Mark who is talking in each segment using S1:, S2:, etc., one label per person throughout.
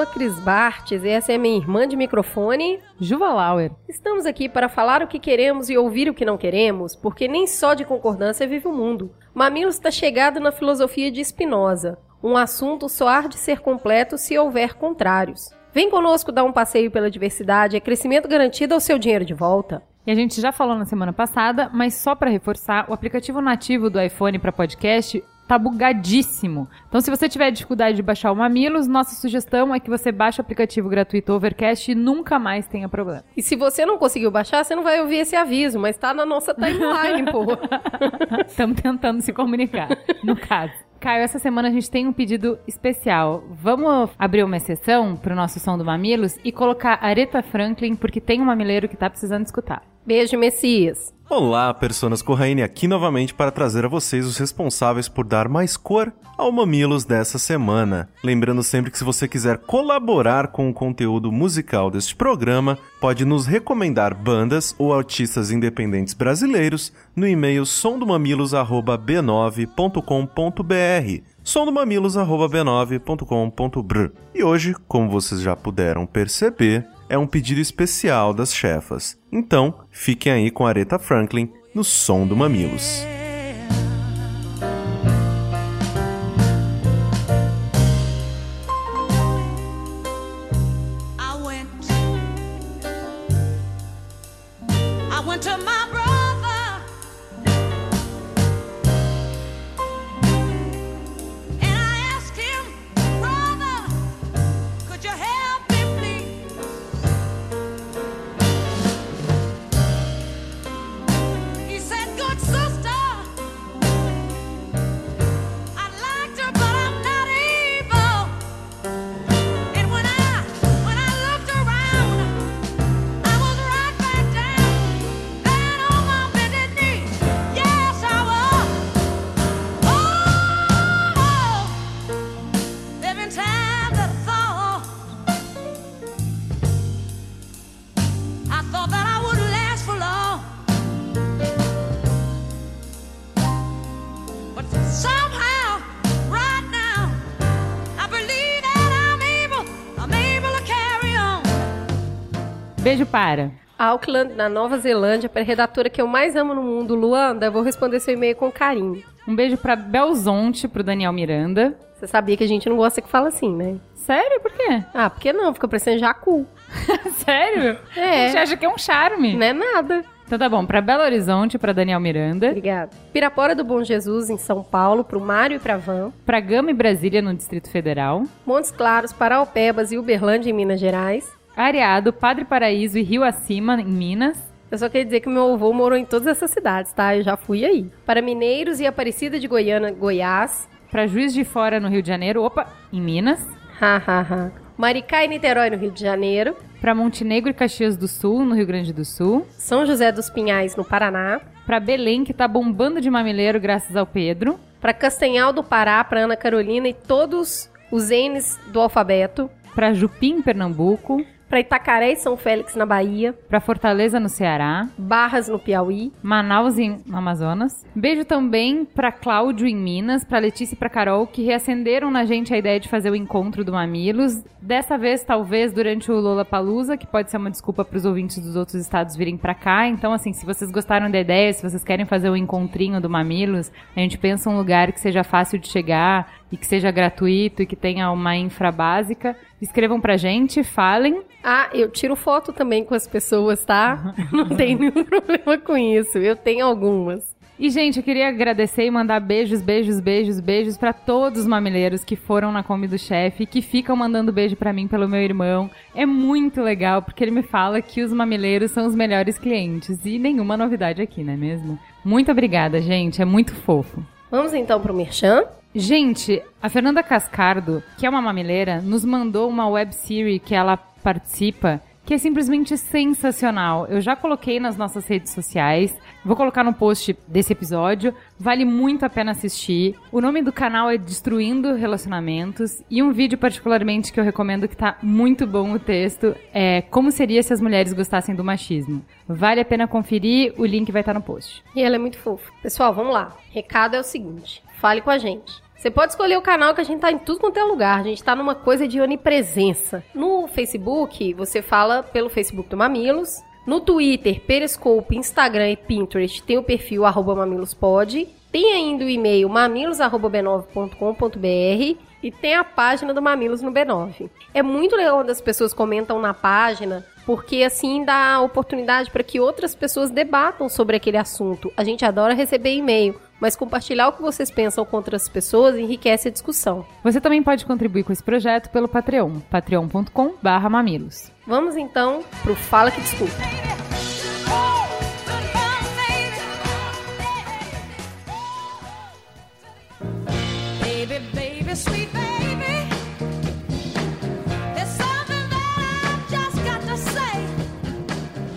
S1: sou a Cris Bartes e essa é minha irmã de microfone,
S2: Juva Lauer.
S1: Estamos aqui para falar o que queremos e ouvir o que não queremos, porque nem só de concordância vive o mundo. Mamilos está chegado na filosofia de Spinoza. Um assunto só há de ser completo se houver contrários. Vem conosco dar um passeio pela diversidade, é crescimento garantido ao seu dinheiro de volta.
S2: E a gente já falou na semana passada, mas só para reforçar, o aplicativo nativo do iPhone para podcast tá bugadíssimo. Então, se você tiver dificuldade de baixar o Mamilos, nossa sugestão é que você baixe o aplicativo gratuito Overcast e nunca mais tenha problema.
S1: E se você não conseguiu baixar, você não vai ouvir esse aviso, mas tá na nossa timeline, pô.
S2: Estamos tentando se comunicar, no caso. Caio, essa semana a gente tem um pedido especial. Vamos abrir uma exceção pro nosso som do Mamilos e colocar Aretha Franklin, porque tem um mamileiro que tá precisando escutar.
S1: Beijo, Messias.
S3: Olá, personas Corraine aqui novamente para trazer a vocês os responsáveis por dar mais cor ao Mamilos dessa semana. Lembrando sempre que se você quiser colaborar com o conteúdo musical deste programa, pode nos recomendar bandas ou artistas independentes brasileiros no e-mail somdomamilos@b9.com.br somdomamilos@b9.com.br. E hoje, como vocês já puderam perceber, é um pedido especial das chefas. Então, fiquem aí com Aretha Franklin no som do Mamilos.
S2: Beijo para.
S1: Auckland, na Nova Zelândia, para a redatora que eu mais amo no mundo, Luanda, eu vou responder seu e-mail com carinho.
S2: Um beijo pra Belzonte, pro Daniel Miranda.
S1: Você sabia que a gente não gosta que fala assim, né?
S2: Sério? Por quê?
S1: Ah, por que não? Fica parecendo jacu.
S2: Sério?
S1: É.
S2: A gente acha que é um charme.
S1: Não é nada.
S2: Então tá bom, pra Belo Horizonte, pra Daniel Miranda,
S1: Obrigada. Pirapora do Bom Jesus, em São Paulo, pro Mário e pra Van.
S2: pra Gama e Brasília, no Distrito Federal,
S1: Montes Claros, Paraupebas e Uberlândia, em Minas Gerais.
S2: Areado, Padre Paraíso e Rio Acima, em Minas,
S1: Eu só queria dizer que meu avô morou em todas essas cidades, tá? Eu já fui aí. Para Mineiros e Aparecida de Goiânia, Goiás.
S2: pra Juiz de Fora, no Rio de Janeiro, opa, em Minas,
S1: Ha, ha, ha. Maricá e Niterói, no Rio de Janeiro.
S2: pra Montenegro e Caxias do Sul, no Rio Grande do Sul,
S1: São José dos Pinhais, no Paraná.
S2: pra Belém, que tá bombando de mamileiro graças ao Pedro,
S1: Para Castanhal do Pará, para Ana Carolina e todos os N's do alfabeto.
S2: pra Jupim, Pernambuco,
S1: Para Itacaré e São Félix, na Bahia.
S2: pra Fortaleza, no Ceará,
S1: Barras, no Piauí.
S2: Manaus, em no Amazonas. Beijo também pra Cláudio, em Minas, pra Letícia e pra Carol, que reacenderam na gente a ideia de fazer o encontro do Mamilos. Dessa vez, talvez, durante o Lola Palusa, que pode ser uma desculpa pros ouvintes dos outros estados virem pra cá. Então, assim, se vocês gostaram da ideia, se vocês querem fazer o encontrinho do Mamilos, a gente pensa um lugar que seja fácil de chegar, e que seja gratuito e que tenha uma infra básica, escrevam pra gente, falem.
S1: Ah, eu tiro foto também com as pessoas, tá? Não tem nenhum problema com isso. Eu tenho algumas.
S2: E, gente, eu queria agradecer e mandar beijos, beijos, beijos, beijos pra todos os mamileiros que foram na Kombi do Chefe e que ficam mandando beijo pra mim pelo meu irmão. É muito legal, porque ele me fala que os mamileiros são os melhores clientes. E nenhuma novidade aqui, não é mesmo? Muito obrigada, gente. É muito fofo.
S1: Vamos então pro Merchan?
S2: Gente, a Fernanda Cascardo, que é uma mamileira, nos mandou uma websérie que ela participa, que é simplesmente sensacional. Eu já coloquei nas nossas redes sociais, vou colocar no post desse episódio. Vale muito a pena assistir. O nome do canal é Destruindo Relacionamentos e um vídeo particularmente que eu recomendo que tá muito bom o texto é Como seria se as mulheres gostassem do machismo. Vale a pena conferir, o link vai estar no post.
S1: E ela é muito fofa. Pessoal, vamos lá. Recado é o seguinte: fale com a gente. Você pode escolher o canal que a gente tá em tudo quanto é lugar. A gente tá numa coisa de onipresença. No Facebook, você fala pelo Facebook do Mamilos. No Twitter, Periscope, Instagram e Pinterest tem o perfil arroba mamilospod. Tem ainda o e-mail mamilos.b9.com.br e tem a página do Mamilos no B9. É muito legal quando as pessoas comentam na página, porque assim dá oportunidade para que outras pessoas debatam sobre aquele assunto. A gente adora receber e-mail, mas compartilhar o que vocês pensam com outras pessoas enriquece a discussão.
S2: Você também pode contribuir com esse projeto pelo Patreon, patreon.com/mamilos.
S1: Vamos então pro Fala que Desculpa.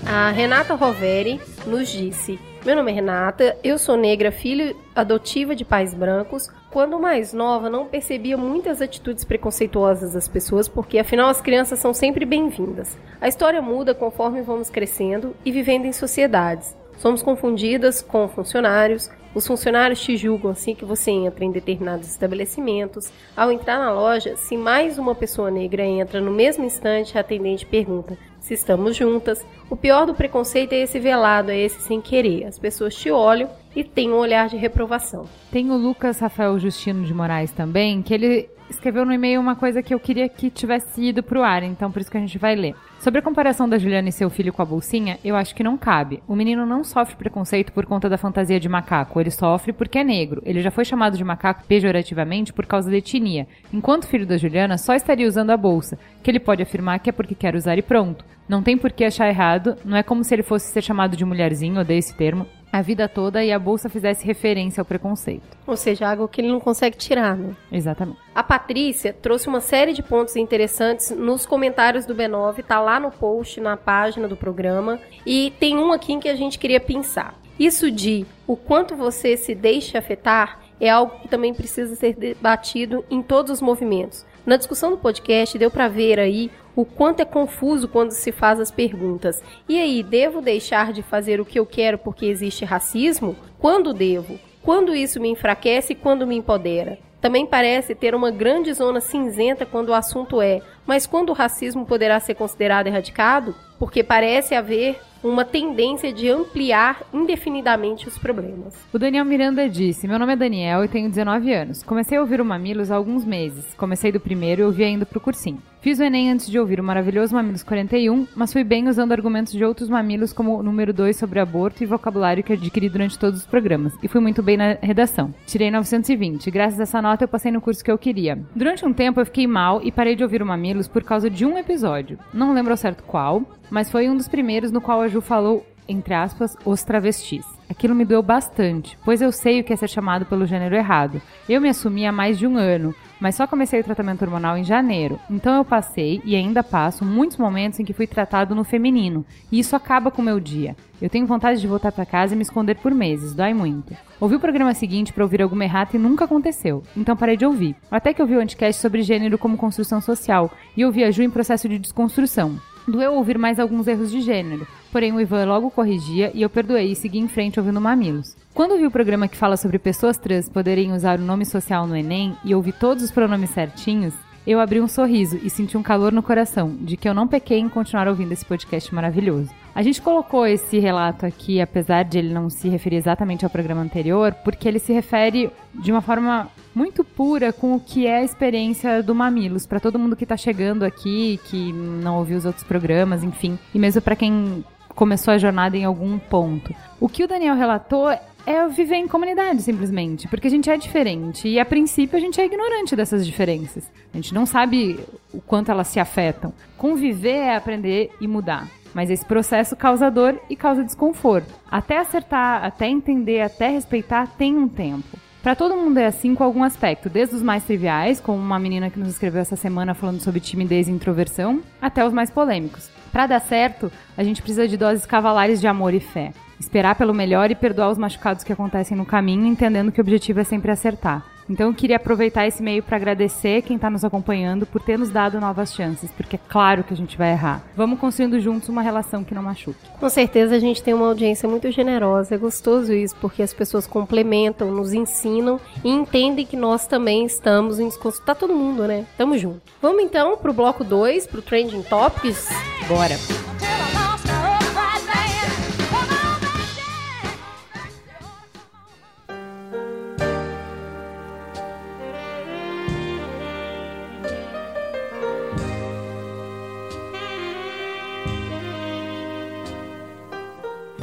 S1: A Renata Roveri nos disse: Meu nome é Renata, eu sou negra, filha adotiva de pais brancos. Quando mais nova, não percebia muitas atitudes preconceituosas das pessoas, porque afinal as crianças são sempre bem-vindas. A história muda conforme vamos crescendo e vivendo em sociedades. Somos confundidas com funcionários. Os funcionários te julgam assim que você entra em determinados estabelecimentos. Ao entrar na loja, se mais uma pessoa negra entra no mesmo instante, a atendente pergunta se estamos juntas. O pior do preconceito é esse velado, é esse sem querer. As pessoas te olham e têm um olhar de reprovação.
S2: Tem o Lucas Rafael Justino de Moraes também, que ele escreveu no e-mail uma coisa que eu queria que tivesse ido pro ar, então por isso que a gente vai ler. Sobre a comparação da Juliana e seu filho com a bolsinha, eu acho que não cabe. O menino não sofre preconceito por conta da fantasia de macaco, ele sofre porque é negro. Ele já foi chamado de macaco pejorativamente por causa da etnia, enquanto o filho da Juliana só estaria usando a bolsa, que ele pode afirmar que é porque quer usar e pronto. Não tem por que achar errado, não é como se ele fosse ser chamado de mulherzinho, odeio esse termo, a vida toda e a bolsa fizesse referência ao preconceito.
S1: Ou seja, algo que ele não consegue tirar, né?
S2: Exatamente.
S1: A Patrícia trouxe uma série de pontos interessantes nos comentários do B9, tá lá no post, na página do programa, e tem um aqui em que a gente queria pensar. Isso de o quanto você se deixa afetar é algo que também precisa ser debatido em todos os movimentos. Na discussão do podcast, deu para ver aí o quanto é confuso quando se faz as perguntas. E aí, devo deixar de fazer o que eu quero porque existe racismo? Quando devo? Quando isso me enfraquece e quando me empodera? Também parece ter uma grande zona cinzenta quando o assunto é, mas quando o racismo poderá ser considerado erradicado? Porque parece haver uma tendência de ampliar indefinidamente os problemas.
S2: O Daniel Miranda disse: Meu nome é Daniel e tenho 19 anos. Comecei a ouvir o Mamilos há alguns meses. Comecei do primeiro e ouvi ainda pro cursinho. Fiz o Enem antes de ouvir o maravilhoso Mamilos 41, mas fui bem usando argumentos de outros mamilos, como o número 2 sobre aborto e vocabulário que adquiri durante todos os programas. E fui muito bem na redação. Tirei 920. Graças a essa nota, eu passei no curso que eu queria. Durante um tempo, eu fiquei mal e parei de ouvir o Mamilos por causa de um episódio. Não lembro ao certo qual, mas foi um dos primeiros no qual a Ju falou entre aspas, os travestis. Aquilo me doeu bastante, pois eu sei o que é ser chamado pelo gênero errado. Eu me assumi há mais de um ano, mas só comecei o tratamento hormonal em janeiro. Então eu passei e ainda passo muitos momentos em que fui tratado no feminino, e isso acaba com o meu dia. Eu tenho vontade de voltar para casa e me esconder por meses, dói muito. Ouvi o programa seguinte para ouvir alguma errata e nunca aconteceu, então parei de ouvir. Até que eu vi o anticast sobre gênero como construção social e ouvi a Ju em processo de desconstrução. Doeu ouvir mais alguns erros de gênero, porém o Ivan logo corrigia e eu perdoei e segui em frente ouvindo Mamilos. Quando vi o programa que fala sobre pessoas trans poderem usar o nome social no Enem e ouvi todos os pronomes certinhos, eu abri um sorriso e senti um calor no coração de que eu não pequei em continuar ouvindo esse podcast maravilhoso. A gente colocou esse relato aqui, apesar de ele não se referir exatamente ao programa anterior, porque ele se refere de uma forma muito pura com o que é a experiência do Mamilos, Pra todo mundo que tá chegando aqui, que não ouviu os outros programas, enfim, e mesmo pra quem começou a jornada em algum ponto. O que o Daniel relatou é viver em comunidade, simplesmente. Porque a gente é diferente. E a princípio a gente é ignorante dessas diferenças. A gente não sabe o quanto elas se afetam. Conviver é aprender e mudar. Mas esse processo causa dor e causa desconforto. Até acertar, até entender, até respeitar, tem um tempo. Pra todo mundo é assim com algum aspecto, desde os mais triviais, como uma menina que nos escreveu essa semana falando sobre timidez e introversão, até os mais polêmicos. Pra dar certo, a gente precisa de doses cavalares de amor e fé. Esperar pelo melhor e perdoar os machucados que acontecem no caminho, entendendo que o objetivo é sempre acertar. Então eu queria aproveitar esse meio para agradecer quem tá nos acompanhando por ter nos dado novas chances, porque é claro que a gente vai errar. Vamos construindo juntos uma relação que não machuque.
S1: Com certeza a gente tem uma audiência muito generosa. É gostoso isso, porque as pessoas complementam, nos ensinam e entendem que nós também estamos em desconto. Tá todo mundo, né? Tamo junto. Vamos então pro bloco 2, pro Trending Topics. Bora!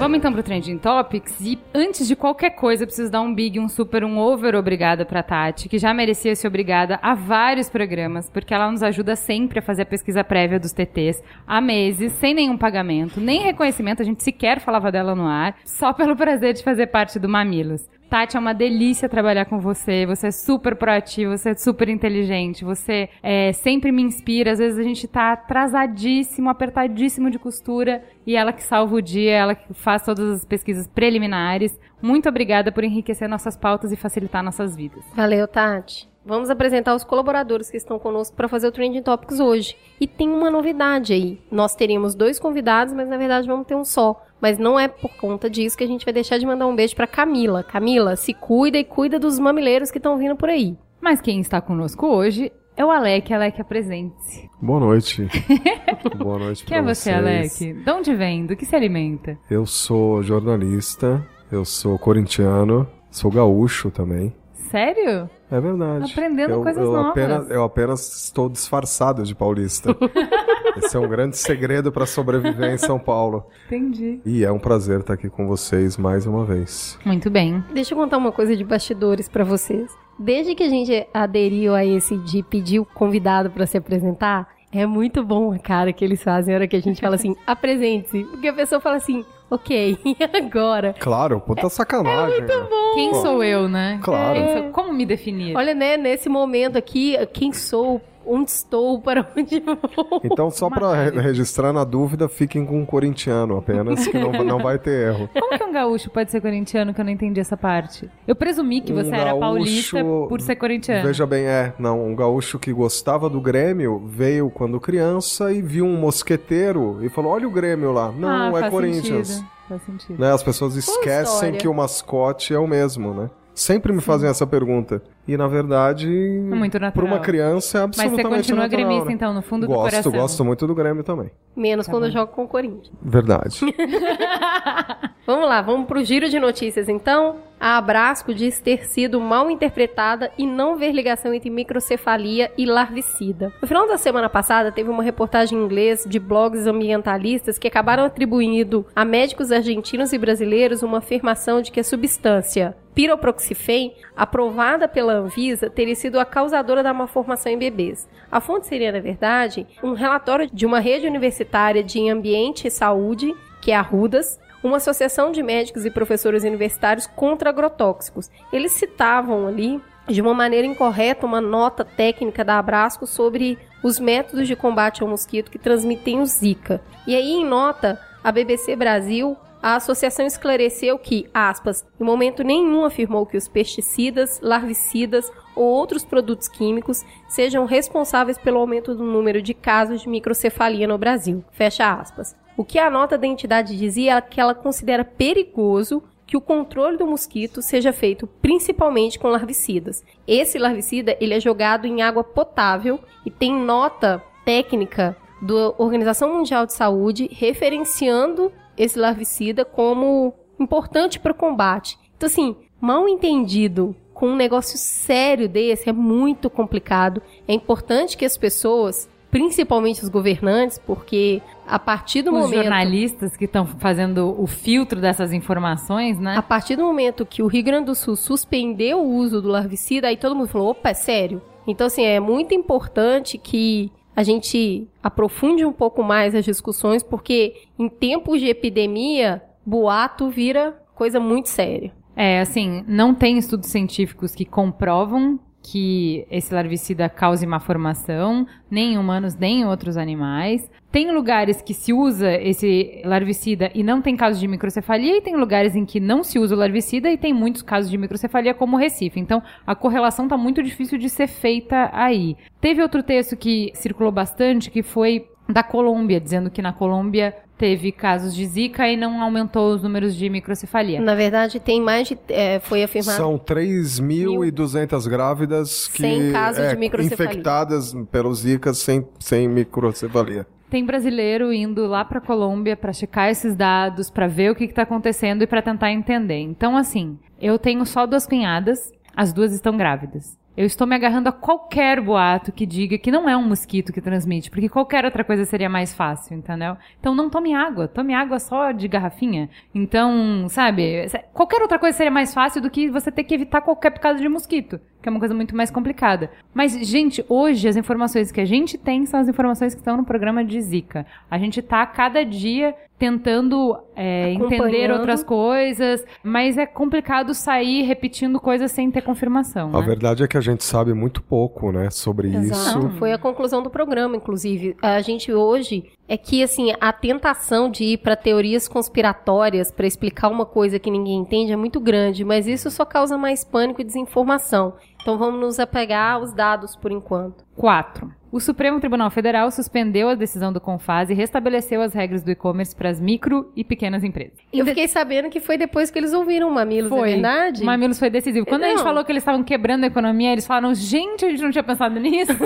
S2: Vamos então pro Trending Topics e antes de qualquer coisa eu preciso dar um big, um super, um over obrigada pra Tati, que já merecia ser obrigada a vários programas, porque ela nos ajuda sempre a fazer a pesquisa prévia dos TTs há meses, sem nenhum pagamento, nem reconhecimento, a gente sequer falava dela no ar, só pelo prazer de fazer parte do Mamilos. Tati, é uma delícia trabalhar com você. Você é super proativo, você é super inteligente, você é, sempre me inspira. Às vezes a gente tá atrasadíssimo, apertadíssimo de costura e ela que salva o dia, ela que faz todas as pesquisas preliminares. Muito obrigada por enriquecer nossas pautas e facilitar nossas vidas.
S1: Valeu, Tati. Vamos apresentar os colaboradores que estão conosco para fazer o Trending Topics hoje. E tem uma novidade aí. Nós teríamos dois convidados, mas na verdade vamos ter um só. Mas não é por conta disso que a gente vai deixar de mandar um beijo para Camila. Camila, se cuida e cuida dos mamileiros que estão vindo por aí.
S2: Mas quem está conosco hoje é o Alec. Alec, apresente-se.
S4: Boa noite. Boa noite
S2: Quem é você,
S4: vocês.
S2: Alec? De onde vem? Do que se alimenta?
S4: Eu sou jornalista, eu sou corintiano, sou gaúcho também.
S2: Sério?
S4: É verdade.
S2: Aprendendo
S4: eu,
S2: coisas
S4: eu
S2: novas.
S4: Apenas, eu apenas estou disfarçado de paulista. Esse é um grande segredo para sobreviver em São Paulo.
S2: Entendi.
S4: E é um prazer estar aqui com vocês mais uma vez.
S2: Muito bem.
S1: Deixa eu contar uma coisa de bastidores para vocês. Desde que a gente aderiu a esse de pedir o convidado para se apresentar, é muito bom a cara que eles fazem na hora que a gente fala assim, apresente-se. Porque a pessoa fala assim, ok, e agora?
S4: Claro, puta sacanagem. né?
S2: Quem
S4: Pô.
S2: sou eu, né?
S4: Claro.
S2: Sou- Como me definir?
S1: Olha, né, nesse momento aqui, quem sou, onde estou, para onde vou.
S4: Então, só para registrar na dúvida, fiquem com um corintiano apenas, que não, não vai ter erro.
S2: Como que um gaúcho pode ser corintiano que eu não entendi essa parte? Eu presumi que
S4: Um
S2: você era
S4: gaúcho-
S2: paulista por ser corintiano.
S4: Veja bem, é, não, um gaúcho que gostava do Grêmio veio quando criança e viu um mosqueteiro e falou: Olha o Grêmio lá. Não,
S2: ah,
S4: é
S2: faz
S4: Corinthians.
S2: Sentido. Faz sentido.
S4: Né, as pessoas esquecem que o mascote é o mesmo, né? Sempre me fazem essa pergunta. E na verdade,
S2: É muito
S4: uma criança é
S2: Mas você
S4: absolutamente
S2: continua
S4: natural,
S2: gremista,
S4: né?
S2: então, no fundo do
S4: Gosto,
S2: coração.
S4: gosto muito do Grêmio também.
S1: Menos
S2: Tá
S1: quando eu jogo com o Corinthians.
S4: Verdade.
S1: Vamos lá, vamos pro giro de notícias então. A Abrasco diz ter sido mal interpretada e não ver ligação entre microcefalia e larvicida. No final da semana passada, teve uma reportagem em inglês de blogs ambientalistas que acabaram atribuindo a médicos argentinos e brasileiros uma afirmação de que a substância piroproxifem, aprovada pela Anvisa, teria sido a causadora da malformação em bebês. A fonte seria, na verdade, um relatório de uma rede universitária de ambiente e saúde, que é a RUDAS, uma associação de médicos e professores universitários contra agrotóxicos. Eles citavam ali, de uma maneira incorreta, uma nota técnica da Abrasco sobre os métodos de combate ao mosquito que transmitem o Zika. E aí, em nota, a BBC Brasil a associação esclareceu que, aspas, em momento nenhum afirmou que os pesticidas, larvicidas ou outros produtos químicos sejam responsáveis pelo aumento do número de casos de microcefalia no Brasil. Fecha aspas. O que a nota da entidade dizia é que ela considera perigoso que o controle do mosquito seja feito principalmente com larvicidas. Esse larvicida ele é jogado em água potável e tem nota técnica da Organização Mundial de Saúde referenciando esse larvicida como importante para o combate. Então, assim, mal entendido com um negócio sério desse é muito complicado. É importante que as pessoas, principalmente os governantes, porque a partir do
S2: Os
S1: momento
S2: jornalistas que estão fazendo o filtro dessas informações, né?
S1: A partir do momento que o Rio Grande do Sul suspendeu o uso do larvicida, aí todo mundo falou: opa, é sério? Então, assim, é muito importante que a gente aprofunde um pouco mais as discussões, porque em tempos de epidemia, boato vira coisa muito séria.
S2: É, assim, não tem estudos científicos que comprovam que esse larvicida cause má formação, nem em humanos, nem em outros animais. Tem lugares que se usa esse larvicida e não tem casos de microcefalia, e tem lugares em que não se usa o larvicida e tem muitos casos de microcefalia, como o Recife. Então, a correlação tá muito difícil de ser feita aí. Teve outro texto que circulou bastante, que foi da Colômbia, dizendo que na Colômbia teve casos de zika e não aumentou os números de microcefalia.
S1: Na verdade, tem mais de. é, foi afirmado.
S4: São 3.200 grávidas que
S1: Sem casos
S4: é,
S1: de microcefalia.
S4: infectadas pelo Zika sem, sem microcefalia.
S2: Tem brasileiro indo lá pra Colômbia pra checar esses dados, pra ver o que, que tá acontecendo e pra tentar entender. Então, assim, eu tenho só duas cunhadas, as duas estão grávidas. Eu estou me agarrando a qualquer boato que diga que não é um mosquito que transmite, porque qualquer outra coisa seria mais fácil, entendeu? Então não tome água, tome água só de garrafinha. Então, sabe, qualquer outra coisa seria mais fácil do que você ter que evitar qualquer picada de mosquito, que é uma coisa muito mais complicada. Mas, gente, hoje as informações que a gente tem são as informações que estão no programa de Zika. A gente tá a cada dia tentando é, entender outras coisas, mas é complicado sair repetindo coisas sem ter confirmação.
S4: A
S2: né?
S4: verdade é que a gente sabe muito pouco, né, sobre
S1: Exato.
S4: isso.
S1: Foi a conclusão do programa, inclusive. A gente hoje é que assim a tentação de ir para teorias conspiratórias para explicar uma coisa que ninguém entende é muito grande, mas isso só causa mais pânico e desinformação. Então vamos nos apegar aos dados por enquanto.
S2: 4. O Supremo Tribunal Federal suspendeu a decisão do Confaz e restabeleceu as regras do e-commerce para as micro e pequenas empresas.
S1: Eu fiquei sabendo que foi depois que eles ouviram o Mamilos, é verdade?
S2: O Mamilos foi decisivo. Quando a gente
S1: Não.
S2: falou que eles estavam quebrando a economia, eles falaram, gente, a gente não tinha pensado nisso.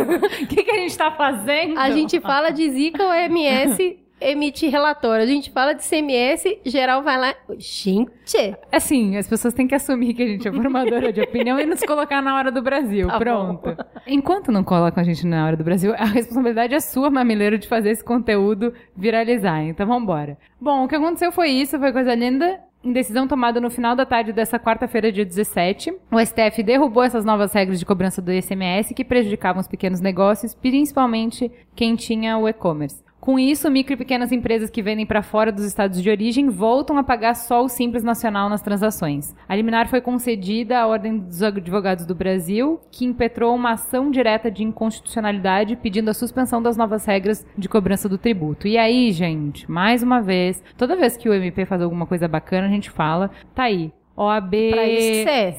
S2: O que, que a gente tá fazendo?
S1: A gente fala de Zika, o Emite relatório. A gente fala de CMS, geral vai lá. Gente!
S2: Assim, as pessoas têm que assumir que a gente é formadora de opinião e nos colocar na hora do Brasil.
S1: Tá
S2: Pronto. Enquanto não colocam a gente na hora do Brasil, a responsabilidade é sua, mamileiro, de fazer esse conteúdo viralizar. Então vambora. Bom, o que aconteceu foi isso, foi coisa linda. Em decisão tomada no final da tarde dessa quarta-feira, dia 17, o STF derrubou essas novas regras de cobrança do ICMS que prejudicavam os pequenos negócios, principalmente quem tinha o e-commerce. Com isso, micro e pequenas empresas que vendem para fora dos estados de origem voltam a pagar só o Simples Nacional nas transações. A liminar foi concedida à Ordem dos Advogados do Brasil, que impetrou uma ação direta de inconstitucionalidade pedindo a suspensão das novas regras de cobrança do tributo. E aí, gente, mais uma vez, toda vez que o MP faz alguma coisa bacana, a gente fala, tá aí. OAB.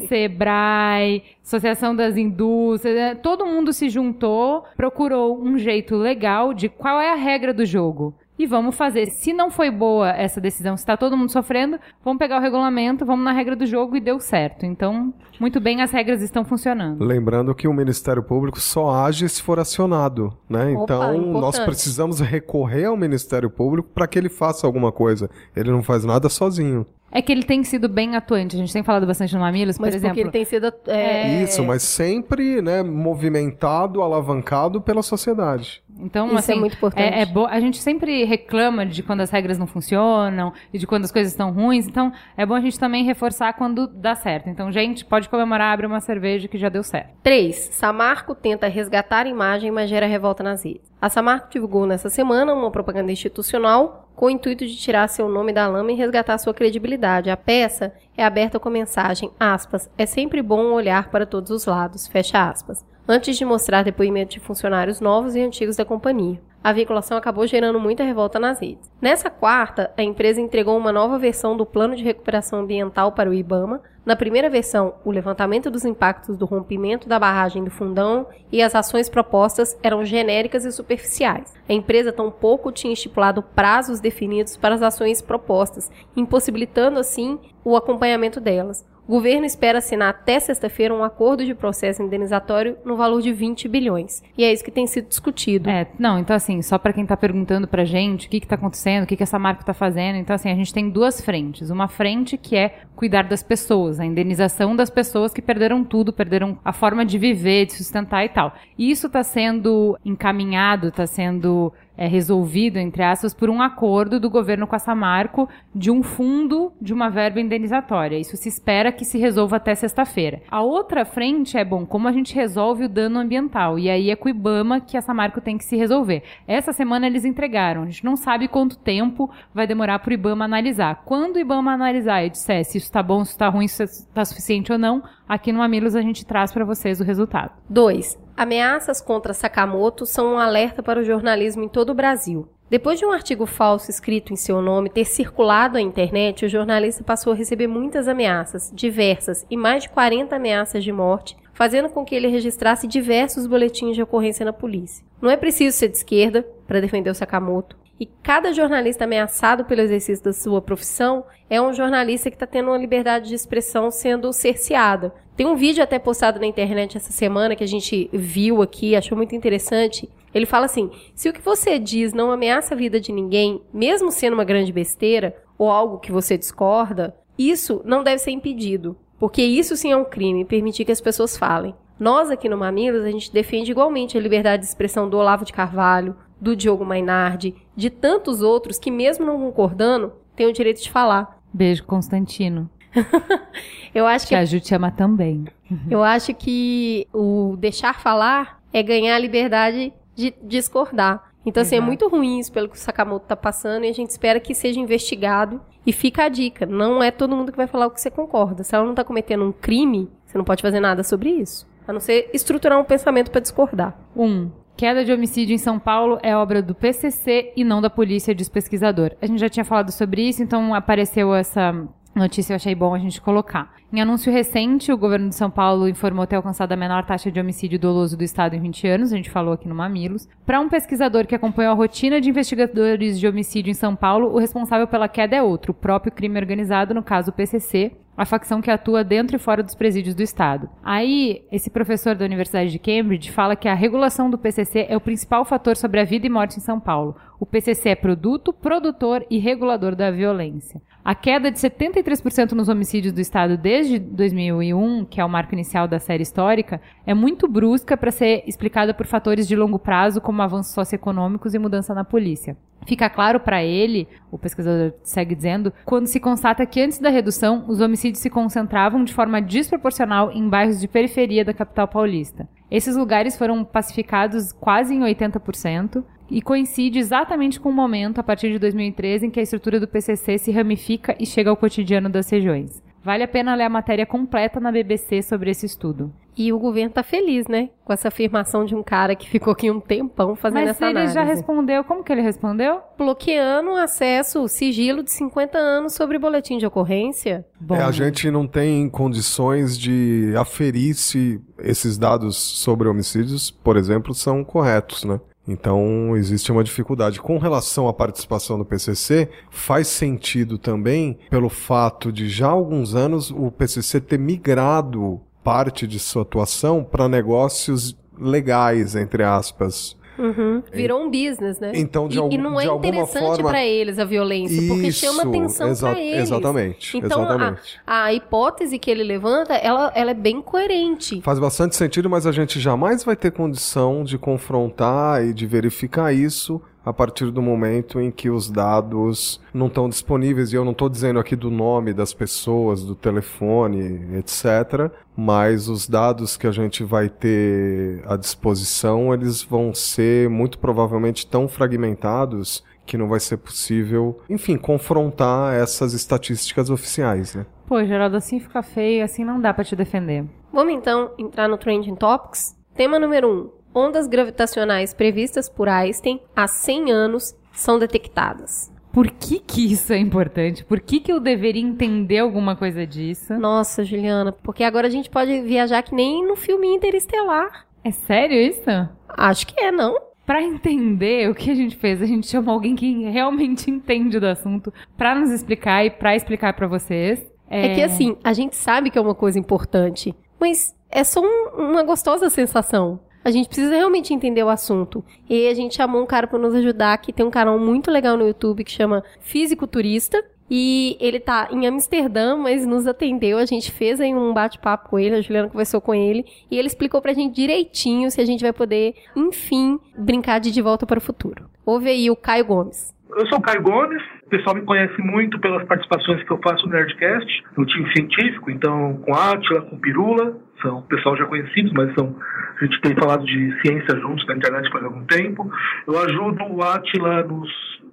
S2: Sebrae, Associação das Indústrias, né? todo mundo se juntou, procurou um jeito legal de qual é a regra do jogo. E vamos fazer. Se não foi boa essa decisão, se está todo mundo sofrendo, vamos pegar o regulamento, vamos na regra do jogo e deu certo. Então, muito bem, as regras estão funcionando.
S4: Lembrando que o Ministério Público só age se for acionado, né?
S1: Opa,
S4: então, nós
S1: importante.
S4: precisamos recorrer ao Ministério Público para que ele faça alguma coisa. Ele não faz nada sozinho.
S2: É que ele tem sido bem atuante. A gente tem falado bastante no Mamilos, por
S1: Mas
S2: exemplo.
S1: porque ele tem sido. é,
S4: Isso, mas sempre, né, movimentado, alavancado pela sociedade.
S2: Então,
S1: Isso é
S2: assim,
S1: muito importante.
S2: É, é bo- A gente sempre reclama de quando as regras não funcionam e de quando as coisas estão ruins. Então, é bom a gente também reforçar quando dá certo. Então, gente, pode comemorar, abre uma cerveja que já deu certo.
S1: 3. Samarco tenta resgatar a imagem, mas gera revolta nas redes. A Samarco divulgou nessa semana uma propaganda institucional com o intuito de tirar seu nome da lama e resgatar sua credibilidade. A peça é aberta com a mensagem, aspas, é sempre bom olhar para todos os lados, fecha aspas, antes de mostrar depoimentos de funcionários novos e antigos da companhia. A vinculação acabou gerando muita revolta nas redes. Nessa quarta, a empresa entregou uma nova versão do Plano de Recuperação Ambiental para o IBAMA. Na primeira versão, o levantamento dos impactos do rompimento da barragem do Fundão e as ações propostas eram genéricas e superficiais. A empresa tampouco tinha estipulado prazos definidos para as ações propostas, impossibilitando assim o acompanhamento delas. O governo espera assinar até sexta-feira um acordo de processo indenizatório no valor de 20 bilhões. E é isso que tem sido discutido.
S2: É, não, então assim, só pra quem tá perguntando pra gente o que que tá acontecendo, o que que essa marca tá fazendo, então assim, a gente tem duas frentes. Uma frente que é cuidar das pessoas, a indenização das pessoas que perderam tudo, perderam a forma de viver, de sustentar e tal. E isso tá sendo encaminhado, tá sendo é, resolvido, entre aspas, por um acordo do governo com a Samarco de um fundo de uma verba indenizatória. Isso se espera que se resolva até sexta-feira. A outra frente é, bom, como a gente resolve o dano ambiental? E aí é com o IBAMA que a Samarco tem que se resolver. Essa semana eles entregaram. A gente não sabe quanto tempo vai demorar para o IBAMA analisar. Quando o IBAMA analisar e disser se isso está bom, se está ruim, se está suficiente ou não, aqui no Mamilos a gente traz para vocês o resultado.
S1: 2. Ameaças contra Sakamoto são um alerta para o jornalismo em todo o Brasil. Depois de um artigo falso escrito em seu nome ter circulado à internet, o jornalista passou a receber muitas ameaças, diversas, e mais de 40 ameaças de morte, fazendo com que ele registrasse diversos boletins de ocorrência na polícia. Não é preciso ser de esquerda para defender o Sakamoto. E cada jornalista ameaçado pelo exercício da sua profissão é um jornalista que está tendo uma liberdade de expressão sendo cerceada. Tem um vídeo até postado na internet essa semana que a gente viu aqui, achou muito interessante. Ele fala assim: se o que você diz não ameaça a vida de ninguém, mesmo sendo uma grande besteira ou algo que você discorda, isso não deve ser impedido. Porque isso sim é um crime, permitir que as pessoas falem. Nós aqui no Mamilos, a gente defende igualmente a liberdade de expressão do Olavo de Carvalho, do Diogo Mainardi, de tantos outros que, mesmo não concordando, têm o direito de falar.
S2: Beijo, Constantino.
S1: Eu acho que
S2: Que a Ju te ama também.
S1: Eu acho que o deixar falar é ganhar a liberdade de discordar. Então, assim, é
S2: Exato.
S1: muito ruim isso pelo que o Sakamoto tá passando e a gente espera que seja investigado. E fica a dica, não é todo mundo que vai falar o que você concorda. Se ela não tá cometendo um crime, você não pode fazer nada sobre isso. A não ser estruturar um pensamento para discordar.
S2: Um, queda de homicídio em São Paulo é obra do PCC e não da polícia, diz pesquisador. A gente já tinha falado sobre isso, então apareceu essa notícia, eu achei bom a gente colocar. Em anúncio recente, o governo de São Paulo informou ter alcançado a menor taxa de homicídio doloso do estado em 20 anos, a gente falou aqui no Mamilos. Para um pesquisador que acompanhou a rotina de investigadores de homicídio em São Paulo, o responsável pela queda é outro, o próprio crime organizado, no caso o PCC, a facção que atua dentro e fora dos presídios do Estado. Aí, esse professor da Universidade de Cambridge fala que a regulação do PCC é o principal fator sobre a vida e morte em São Paulo. O PCC é produto, produtor e regulador da violência. A queda de 73% nos homicídios do Estado desde 2001, que é o marco inicial da série histórica, é muito brusca para ser explicada por fatores de longo prazo, como avanços socioeconômicos e mudança na polícia. Fica claro para ele, o pesquisador segue dizendo, quando se constata que antes da redução, os homicídios se concentravam de forma desproporcional em bairros de periferia da capital paulista. Esses lugares foram pacificados quase em 80% e coincide exatamente com o momento, a partir de 2013, em que a estrutura do PCC se ramifica e chega ao cotidiano das regiões. Vale a pena ler a matéria completa na BBC sobre esse estudo.
S1: E o governo tá feliz, né? Com essa afirmação de um cara que ficou aqui um tempão fazendo
S2: Mas
S1: essa
S2: ele
S1: análise.
S2: já respondeu. Como que ele respondeu?
S1: Bloqueando o acesso, o sigilo de 50 anos sobre boletim de ocorrência.
S2: Bom,
S4: É, a gente não tem condições de aferir se esses dados sobre homicídios, por exemplo, são corretos, né? Então, existe uma dificuldade. Com relação à participação do PCC, faz sentido também pelo fato de já há alguns anos o PCC ter migrado parte de sua atuação para negócios legais, entre aspas.
S1: Uhum. Virou um business, né?
S4: Então, de
S1: e,
S4: algum-
S1: e não é
S4: de alguma
S1: interessante
S4: forma-
S1: pra eles a violência, porque chama atenção pra eles.
S4: Exatamente,
S1: Então, a-
S4: exatamente.
S1: A, hipótese que ele levanta, ela, ela é bem coerente.
S4: Faz bastante sentido, mas a gente jamais vai ter condição de confrontar e de verificar isso a partir do momento em que os dados não estão disponíveis. E eu não estou dizendo aqui do nome das pessoas, do telefone, etc. Mas os dados que a gente vai ter à disposição, eles vão ser muito provavelmente tão fragmentados que não vai ser possível, enfim, confrontar essas estatísticas oficiais, né?
S2: Pô, Geraldo, assim fica feio, assim não dá pra te defender.
S1: Vamos então entrar no Trending Topics. Tema número 1. Um, ondas gravitacionais previstas por Einstein há 100 anos são detectadas.
S2: Por que que isso é importante? Por que que eu deveria entender alguma coisa disso?
S1: Nossa, Juliana, porque agora a gente pode viajar que nem no filme Interestelar.
S2: É sério isso?
S1: Acho que é, não?
S2: Pra entender o que a gente fez, a gente chamou alguém que realmente entende do assunto pra nos explicar e pra explicar pra vocês.
S1: É... que assim, a gente sabe que é uma coisa importante, mas é só um- uma gostosa sensação. A gente precisa realmente entender o assunto. E a gente chamou um cara pra nos ajudar, que tem um canal muito legal no YouTube que chama Físico Turista. E ele tá em Amsterdã, mas nos atendeu. A gente fez aí um bate-papo com ele, a Juliana conversou com ele. E ele explicou pra gente direitinho se a gente vai poder, enfim, brincar de De Volta para o Futuro. Ouve aí o Caio Gomes.
S5: Eu sou o Caio Gomes, o pessoal me conhece muito pelas participações que eu faço no Nerdcast, no time científico, então com Átila, com Pirula, são pessoal já conhecidos, mas são a gente tem falado de ciência juntos na internet faz algum tempo. Eu ajudo o Átila nos,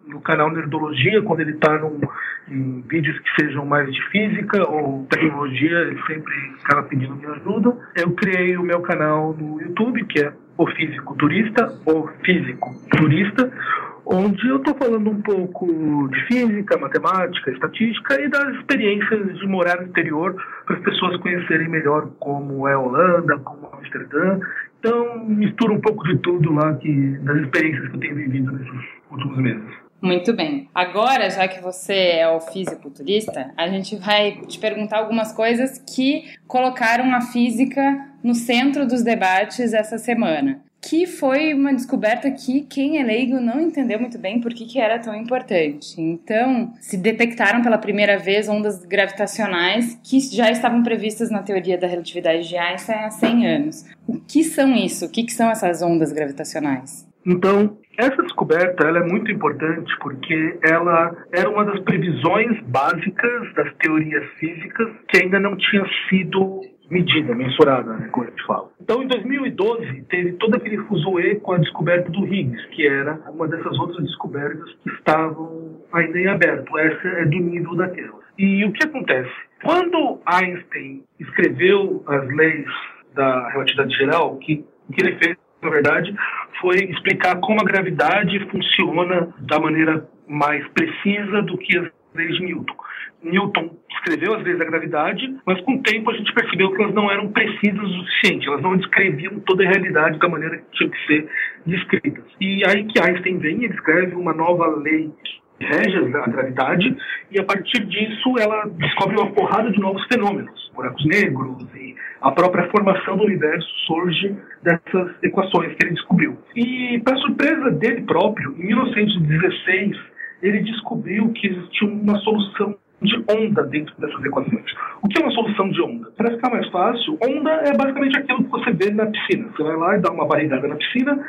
S5: no canal Nerdologia, quando ele está em vídeos que sejam mais de física ou tecnologia, ele sempre acaba pedindo minha ajuda. Eu criei o meu canal no YouTube, que é O Físico Turista, O Físico Turista, onde eu estou falando um pouco de física, matemática, estatística e das experiências de morar no exterior para as pessoas conhecerem melhor como é a Holanda, como é Amsterdã. Então, mistura um pouco de tudo lá que, das experiências que eu tenho vivido nesses últimos meses.
S6: Muito bem. Agora, já que você é o fisiculturista, a gente vai te perguntar algumas coisas que colocaram a física no centro dos debates essa semana. Que foi uma descoberta que quem é leigo não entendeu muito bem por que, era tão importante. Então, se detectaram pela primeira vez ondas gravitacionais que já estavam previstas na teoria da relatividade de Einstein há 100 anos. O que são isso? O que, que são essas ondas gravitacionais?
S5: Então, essa descoberta ela é muito importante porque ela era uma das previsões básicas das teorias físicas que ainda não tinha sido medida, mensurada, né, como a gente fala. Então, em 2012, teve todo aquele fuzuê com a descoberta do Higgs, que era uma dessas outras descobertas que estavam ainda em aberto. Essa é do nível daquela. E o que acontece? Quando Einstein escreveu as leis da relatividade geral, que, o que ele fez, na verdade, foi explicar como a gravidade funciona da maneira mais precisa do que as leis de Newton. Newton escreveu as leis da gravidade, mas com o tempo a gente percebeu que elas não eram precisas o suficiente, elas não descreviam toda a realidade da maneira que tinham que ser descritas. E aí que Einstein vem, ele escreve uma nova lei que rege a gravidade, e a partir disso ela descobre uma porrada de novos fenômenos, buracos negros e a própria formação do universo surge dessas equações que ele descobriu. E, para surpresa dele próprio, em 1916, ele descobriu que existia uma solução de onda dentro dessas equações. O que é uma solução de onda? Para ficar mais fácil, onda é basicamente aquilo que você vê na piscina. Você vai lá e dá uma barrigada na piscina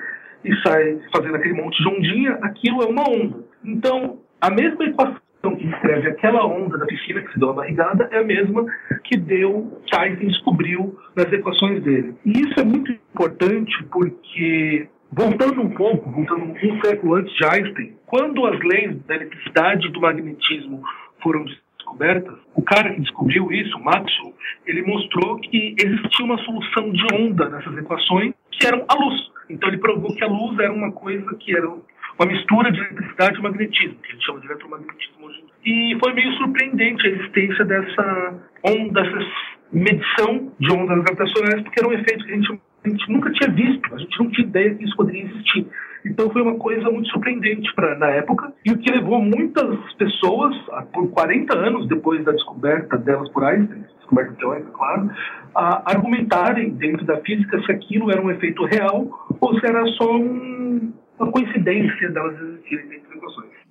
S5: e sai fazendo aquele monte de ondinha, aquilo é uma onda. Então, a mesma equação que descreve aquela onda da piscina que se deu a barrigada é a mesma que deu, Einstein descobriu nas equações dele. E isso é muito importante porque, voltando um pouco, voltando um século antes de Einstein, quando as leis da eletricidade e do magnetismo foram descobertas, o cara que descobriu isso, Maxwell, ele mostrou que existia uma solução de onda nessas equações que eram a luz. Então ele provou que a luz era uma coisa que era uma mistura de eletricidade e magnetismo, que a gente chama de eletromagnetismo hoje. E foi meio surpreendente a existência dessa onda, dessa medição de ondas gravitacionais, porque era um efeito que a gente, a gente nunca tinha visto, a gente não tinha ideia que isso poderia existir. Então foi uma coisa muito surpreendente pra, na época e o que levou muitas pessoas, por 40 anos depois da descoberta delas por Einstein, descoberta teórica, claro, a argumentarem dentro da física se aquilo era um efeito real ou se era só um- uma coincidência delas existirem dentro.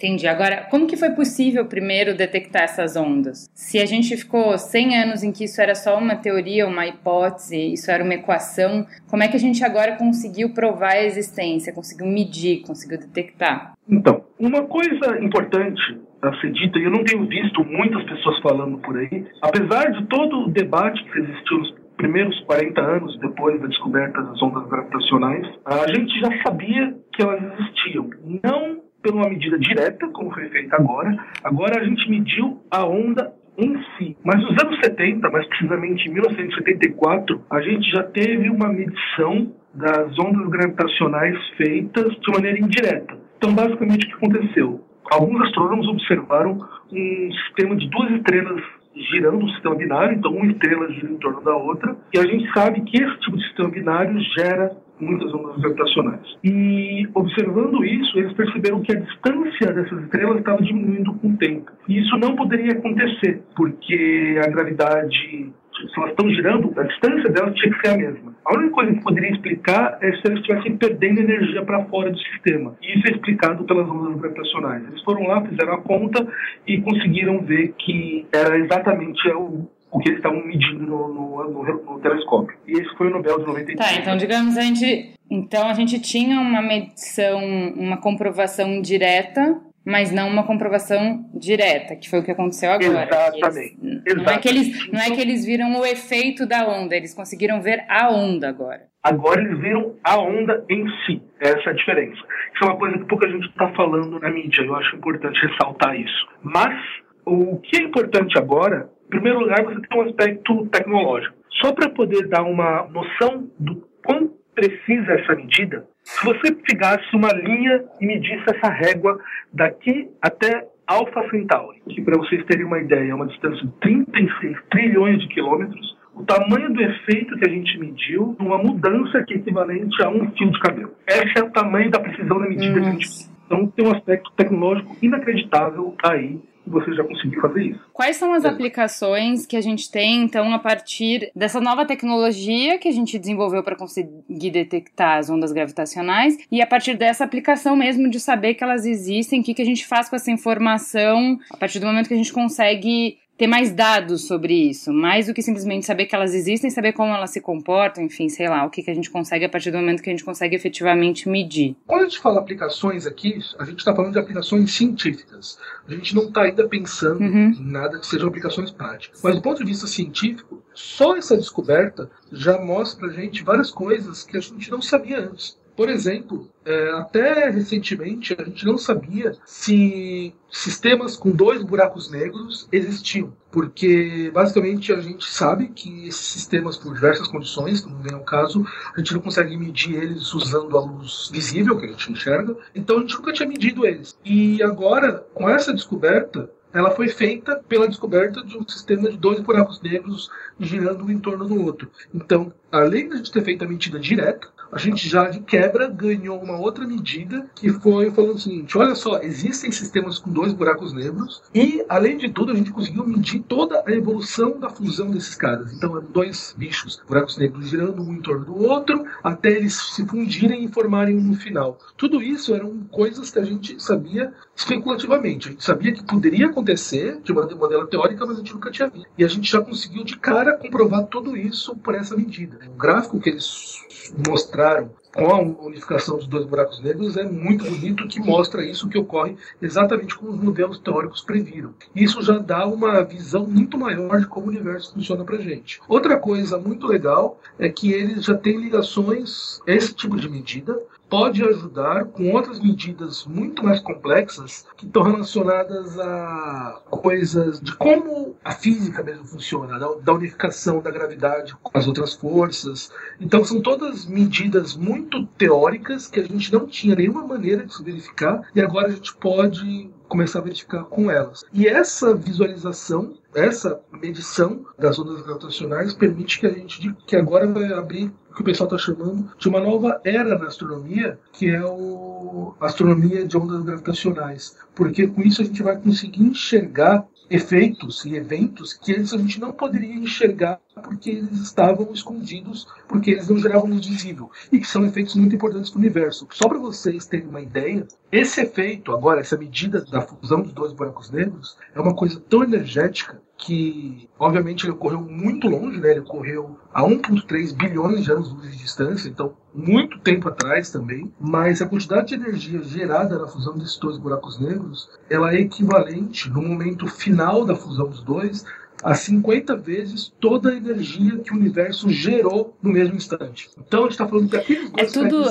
S6: Entendi. Agora, como que foi possível primeiro detectar essas ondas? Se a gente ficou 100 anos em que isso era só uma teoria, uma hipótese, isso era uma equação, como é que a gente agora conseguiu provar a existência, conseguiu medir, conseguiu detectar?
S5: Então, uma coisa importante a ser dita, e eu não tenho visto muitas pessoas falando por aí, apesar de todo o debate que existiu nos primeiros 40 anos depois da descoberta das ondas gravitacionais, a gente já sabia que elas existiam. Não por uma medida direta, como foi feita agora, agora a gente mediu a onda em si. Mas nos anos 70, mais precisamente em 1974, a gente já teve uma medição das ondas gravitacionais feitas de maneira indireta. Então, basicamente, o que aconteceu? Alguns astrônomos observaram um sistema de duas estrelas girando um sistema binário, então uma estrela gira em torno da outra, e a gente sabe que esse tipo de sistema binário gera
S7: muitas ondas gravitacionais. E observando isso, eles perceberam que a distância dessas estrelas estava diminuindo com o tempo. E isso não poderia acontecer, porque a gravidade se elas estão girando, a distância delas tinha que ser a mesma. A única coisa que poderia explicar é se elas estivessem perdendo energia para fora do sistema. E isso é explicado pelas ondas gravitacionais. Eles foram lá, fizeram a conta e conseguiram ver que era exatamente o, o que eles estavam medindo no, no, no, no telescópio. E esse foi o Nobel de 93.
S6: Tá, então digamos a gente. Então a gente tinha uma medição, uma comprovação direta, mas não uma comprovação direta, que foi o que aconteceu agora.
S7: Exatamente.
S6: Eles- não, é que eles, não é que eles viram o efeito da onda, eles conseguiram ver a onda agora.
S7: Agora eles viram a onda em si. Essa é a diferença. Isso é uma coisa que pouca gente está falando na mídia. Eu acho importante ressaltar isso. Mas o que é importante agora, primeiro lugar, você tem um aspecto tecnológico. Só para poder dar uma noção do quão precisa essa medida, se você pegasse uma linha e medisse essa régua daqui até Alpha Centauri, que para vocês terem uma ideia é uma distância de 36 trilhões de quilômetros, o tamanho do efeito que a gente mediu, uma mudança que é equivalente a um fio de cabelo. Esse é o tamanho da precisão da medida que a gente
S6: Nossa.
S7: Então tem um aspecto tecnológico inacreditável aí você já conseguiu fazer isso.
S6: Quais são as aplicações que a gente tem, então, a partir dessa nova tecnologia que a gente desenvolveu para conseguir detectar as ondas gravitacionais e a partir dessa aplicação mesmo de saber que elas existem, o que, que a gente faz com essa informação a partir do momento que a gente consegue ter mais dados sobre isso, mais do que simplesmente saber que elas existem, saber como elas se comportam, enfim, sei lá, o que, que a gente consegue a partir do momento que a gente consegue efetivamente medir.
S5: Quando a gente fala aplicações aqui, a gente está falando de aplicações científicas. A gente não está ainda pensando
S6: Uhum.
S5: em nada que sejam aplicações práticas. Mas do ponto de vista científico, só essa descoberta já mostra pra gente várias coisas que a gente não sabia antes. Por exemplo, é, até recentemente a gente não sabia se sistemas com dois buracos negros existiam. Porque basicamente a gente sabe que esses sistemas, por diversas condições, não vem ao caso, a gente não consegue medir eles usando a luz visível que a gente enxerga. Então a gente nunca tinha medido eles. E agora, com essa descoberta, ela foi feita pela descoberta de um sistema de dois buracos negros girando um em torno do outro. Então, além de a gente ter feito a medida direta, a gente já de quebra ganhou uma outra medida que foi falando o seguinte: olha só, existem sistemas com dois buracos negros e, além de tudo, a gente conseguiu medir toda a evolução da fusão desses caras. Então, eram dois bichos, buracos negros girando um em torno do outro até eles se fundirem e formarem um no final. Tudo isso eram coisas que a gente sabia especulativamente. A gente sabia que poderia acontecer de uma maneira teórica, mas a gente nunca tinha visto. E a gente já conseguiu de cara comprovar tudo isso por essa medida. O gráfico que eles mostraram com a unificação dos dois buracos negros é muito bonito que mostra isso que ocorre exatamente como os modelos teóricos previram. Isso já dá uma visão muito maior de como o universo funciona para gente. Outra coisa muito legal é que eles já têm ligações esse tipo de medida pode ajudar com outras medidas muito mais complexas que estão relacionadas a coisas de como a física mesmo funciona, da, unificação da gravidade com as outras forças. Então são todas medidas muito teóricas que a gente não tinha nenhuma maneira de se verificar e agora a gente pode começar a verificar com elas. E essa visualização, essa medição das ondas gravitacionais permite que a gente, que agora vai abrir o que o pessoal está chamando de uma nova era na astronomia, que é o a astronomia de ondas gravitacionais. Porque com isso a gente vai conseguir enxergar efeitos e eventos que a gente não poderia enxergar porque eles estavam escondidos, porque eles não geravam luz visível. E que são efeitos muito importantes para o universo. Só para vocês terem uma ideia, esse efeito, agora, essa medida da fusão dos dois buracos negros, é uma coisa tão energética que, obviamente, ele ocorreu muito longe, né? Ele ocorreu a 1,3 bilhões de anos-luz de distância, então muito tempo atrás também. Mas a quantidade de energia gerada na fusão desses dois buracos negros, ela é equivalente, no momento final da fusão dos dois, a 50 vezes toda a energia que o universo gerou no mesmo instante. Então a gente está falando daqueles
S6: É
S5: dois
S6: tudo,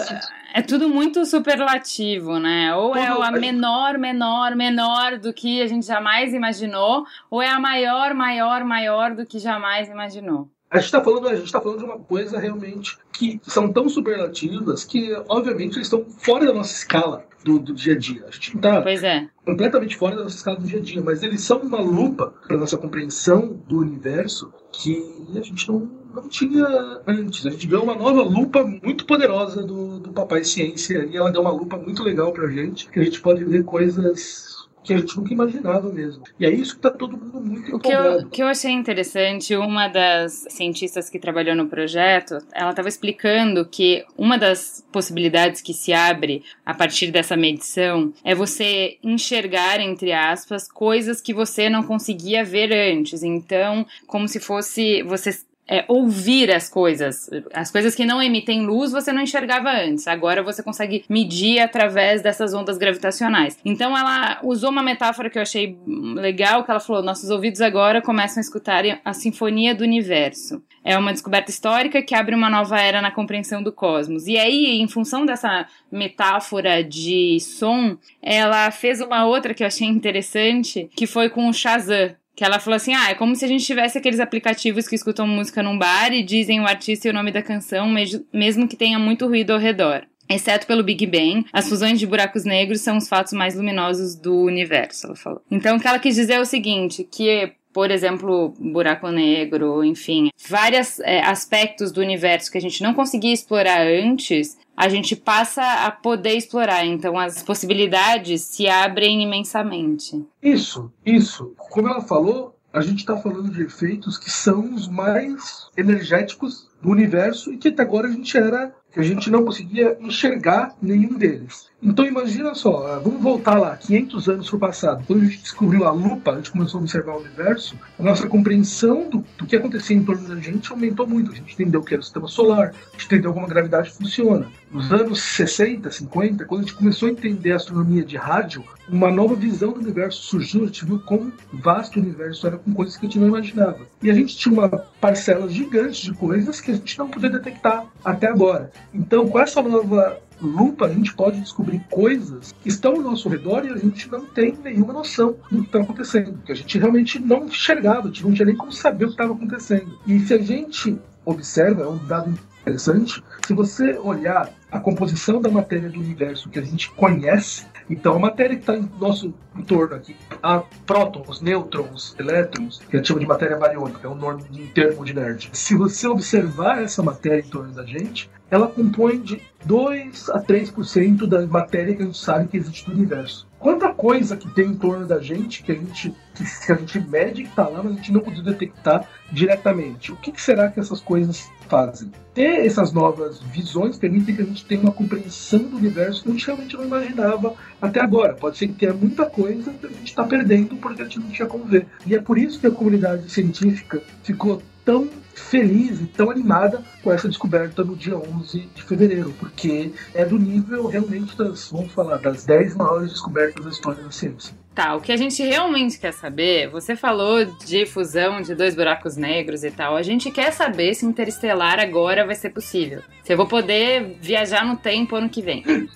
S6: é tudo muito superlativo, né? Ou é a menor, menor, menor do que a gente jamais imaginou, ou é a maior, maior, maior do que jamais imaginou.
S5: A gente está falando, a gente tá falando de uma coisa realmente que são tão superlativas que, obviamente, eles estão fora da nossa escala do, do dia a dia. A gente não está
S6: é.
S5: completamente fora da nossa escala do dia a dia, mas eles são uma lupa para nossa compreensão do universo que a gente não, não tinha antes. A gente ganhou uma nova lupa muito poderosa do, do Papai Ciência e ela deu uma lupa muito legal pra gente, que a gente pode ver coisas que a gente nunca imaginava mesmo. E é isso que tá todo mundo muito
S6: O que eu,
S5: empolgado.
S6: que eu achei interessante, uma das cientistas que trabalhou no projeto, ela estava explicando que uma das possibilidades que se abre a partir dessa medição é você enxergar, entre aspas, coisas que você não conseguia ver antes. Então, como se fosse você é, ouvir as coisas. As coisas que não emitem luz você não enxergava antes. Agora você consegue medir através dessas ondas gravitacionais. Então ela usou uma metáfora que eu achei legal, que ela falou: nossos ouvidos agora começam a escutar a sinfonia do universo. É uma descoberta histórica que abre uma nova era na compreensão do cosmos. E aí, em função dessa metáfora de som, ela fez uma outra que eu achei interessante, que foi com o Shazam. Que ela falou assim: ah, é como se a gente tivesse aqueles aplicativos que escutam música num bar e dizem o artista e o nome da canção, mes- mesmo que tenha muito ruído ao redor. Exceto pelo Big Bang, as fusões de buracos negros são os fatos mais luminosos do universo, ela falou. Então, o que ela quis dizer é o seguinte: que por exemplo, buraco negro, enfim, vários aspectos do universo que a gente não conseguia explorar antes, a gente passa a poder explorar. Então, as possibilidades se abrem imensamente.
S5: Isso, isso. Como ela falou, a gente está falando de efeitos que são os mais energéticos do universo e que até agora a gente era que a gente não conseguia enxergar nenhum deles. Então imagina só, vamos voltar lá, 500 anos para o passado. Quando a gente descobriu a lupa, a gente começou a observar o universo, a nossa compreensão do, do que acontecia em torno da gente aumentou muito. A gente entendeu que era o sistema solar, a gente entendeu como a gravidade funciona. Nos anos 60, 50, quando a gente começou a entender a astronomia de rádio, uma nova visão do universo surgiu, a gente viu como vasto o universo era com coisas que a gente não imaginava. E a gente tinha uma parcela gigante de coisas que a gente não podia detectar até agora. Então, com essa nova lupa, a gente pode descobrir coisas que estão ao nosso redor e a gente não tem nenhuma noção do que está acontecendo. Que a gente realmente não enxergava, a gente não tinha nem como saber o que estava acontecendo. E se a gente observa, é um dado interessante, se você olhar a composição da matéria do universo que a gente conhece, então a matéria que está em nosso entorno aqui, há prótons, nêutrons, elétrons, que a gente chama de matéria bariônica, é um nome de termo de nerd. Se você observar essa matéria em torno da gente, ela compõe de 2 a 3% da matéria que a gente sabe que existe no universo. Quanta coisa que tem em torno da gente que a gente, que, a gente mede que está lá, mas a gente não pode detectar diretamente. O que, que será que essas coisas fazem? Ter essas novas visões permite que a gente tenha uma compreensão do universo que a gente realmente não imaginava até agora. Pode ser que tenha muita coisa que a gente está perdendo porque a gente não tinha como ver. E é por isso que a comunidade científica ficou tão feliz e tão animada com essa descoberta no dia 11 de fevereiro, porque é do nível realmente das, vamos falar, das 10 maiores descobertas da história da ciência.
S6: Tá, o que a gente realmente quer saber, você falou de fusão de dois buracos negros e tal, a gente quer saber se Interestelar agora vai ser possível. Se eu vou poder viajar no tempo ano que vem.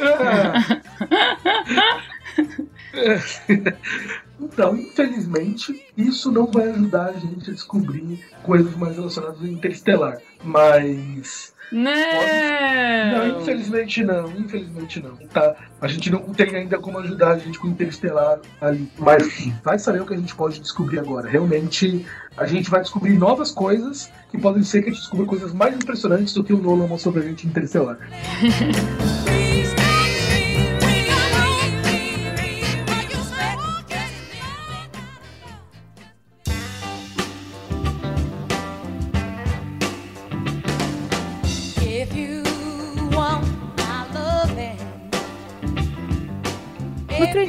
S5: Então, infelizmente, isso não vai ajudar a gente a descobrir coisas mais relacionadas ao interestelar. Mas.
S6: Não!
S5: Não, infelizmente não, infelizmente não. Tá? A gente não tem ainda como ajudar a gente com o interestelar ali. Mas vai saber o que a gente pode descobrir agora. Realmente, a gente vai descobrir novas coisas que podem ser que a gente descubra coisas mais impressionantes do que o Nolan mostrou pra gente em interestelar.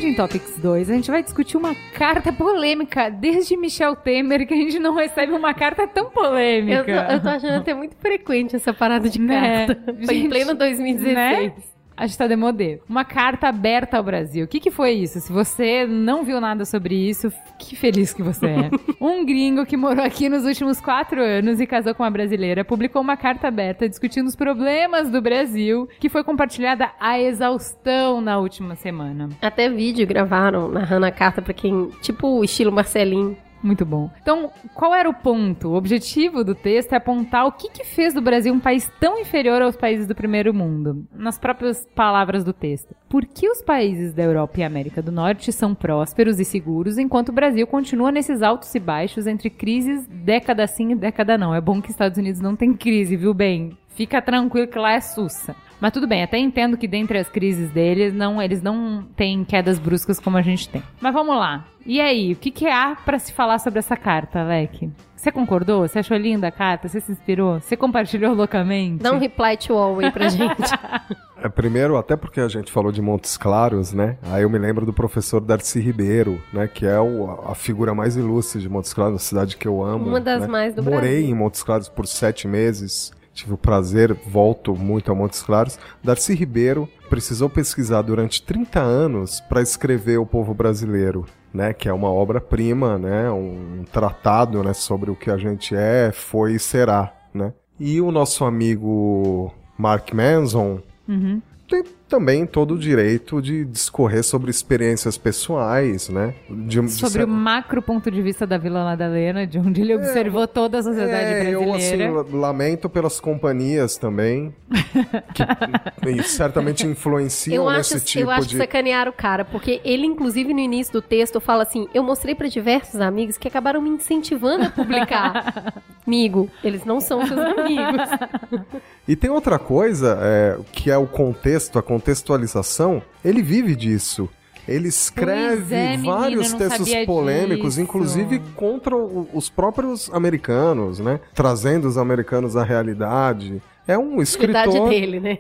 S2: Trending Topics 2, a gente vai discutir uma carta polêmica desde Michel Temer, que a gente não recebe uma carta tão
S1: Eu,
S2: polêmica.
S1: tô- eu tô achando até muito frequente essa parada de
S2: Né?
S1: carta. Foi em
S2: Gente,
S1: pleno 2016.
S2: né? A gente tá demodê. Uma carta aberta ao Brasil. O que, que foi isso? Se você não viu nada sobre isso, que feliz que você é. um gringo que morou aqui nos últimos quatro anos e casou com uma brasileira publicou uma carta aberta discutindo os problemas do Brasil, que foi compartilhada à exaustão na última semana.
S1: Até vídeo gravaram narrando a carta pra quem. Tipo o estilo Marcelinho.
S2: Muito bom. Então, qual era o ponto? O objetivo do texto é apontar o que, que fez do Brasil um país tão inferior aos países do primeiro mundo. Nas próprias palavras do texto. Por que os países da Europa e América do Norte são prósperos e seguros, enquanto o Brasil continua nesses altos e baixos entre crises década sim e década não? É bom que Estados Unidos não tem crise, viu bem? Fica tranquilo que lá é sussa. Mas tudo bem, até entendo que dentre as crises deles, não, eles não têm quedas bruscas como a gente tem. Mas vamos lá. E aí, o que, que há pra se falar sobre essa carta, Alec? Você concordou? Você achou linda a carta? Você se inspirou? Você compartilhou loucamente?
S1: Dá um reply to all aí pra gente.
S4: É, primeiro, até porque a gente falou de Montes Claros, né? Aí eu me lembro do professor Darcy Ribeiro, né? Que é o- a figura mais ilustre de Montes Claros, uma cidade que eu amo.
S1: Uma das
S4: né?
S1: mais do
S4: Morei
S1: Brasil.
S4: em Montes Claros por sete meses. Tive o prazer, volto muito a Montes Claros. Darcy Ribeiro precisou pesquisar durante 30 anos para escrever O Povo Brasileiro, né? Que é uma obra-prima, né? Um tratado, né? Sobre o que a gente é, foi e será, né? E o nosso amigo Mark Manson,
S2: Uhum.
S4: tem também todo o direito de discorrer sobre experiências pessoais, né? De, de
S2: Sobre
S4: cer-
S2: o macro ponto de vista da Vila Madalena, de onde ele observou toda a sociedade
S4: é, eu assim
S2: brasileira.
S4: la- lamento pelas companhias também que e certamente influenciam
S1: Eu
S4: nesse
S1: acho,
S4: tipo
S1: eu acho
S4: de
S1: que sacanear o cara, porque ele, inclusive, no início do texto, fala assim: eu mostrei pra diversos amigos que acabaram me incentivando a publicar. Amigo, eles não são seus amigos.
S4: E tem outra coisa, é, que é o contexto, a contextualização. Ele vive disso. Ele escreve
S2: é, menina,
S4: vários textos polêmicos,
S2: disso.
S4: inclusive contra os próprios americanos, né? Trazendo os americanos à realidade. É um escritor.
S1: dele, né?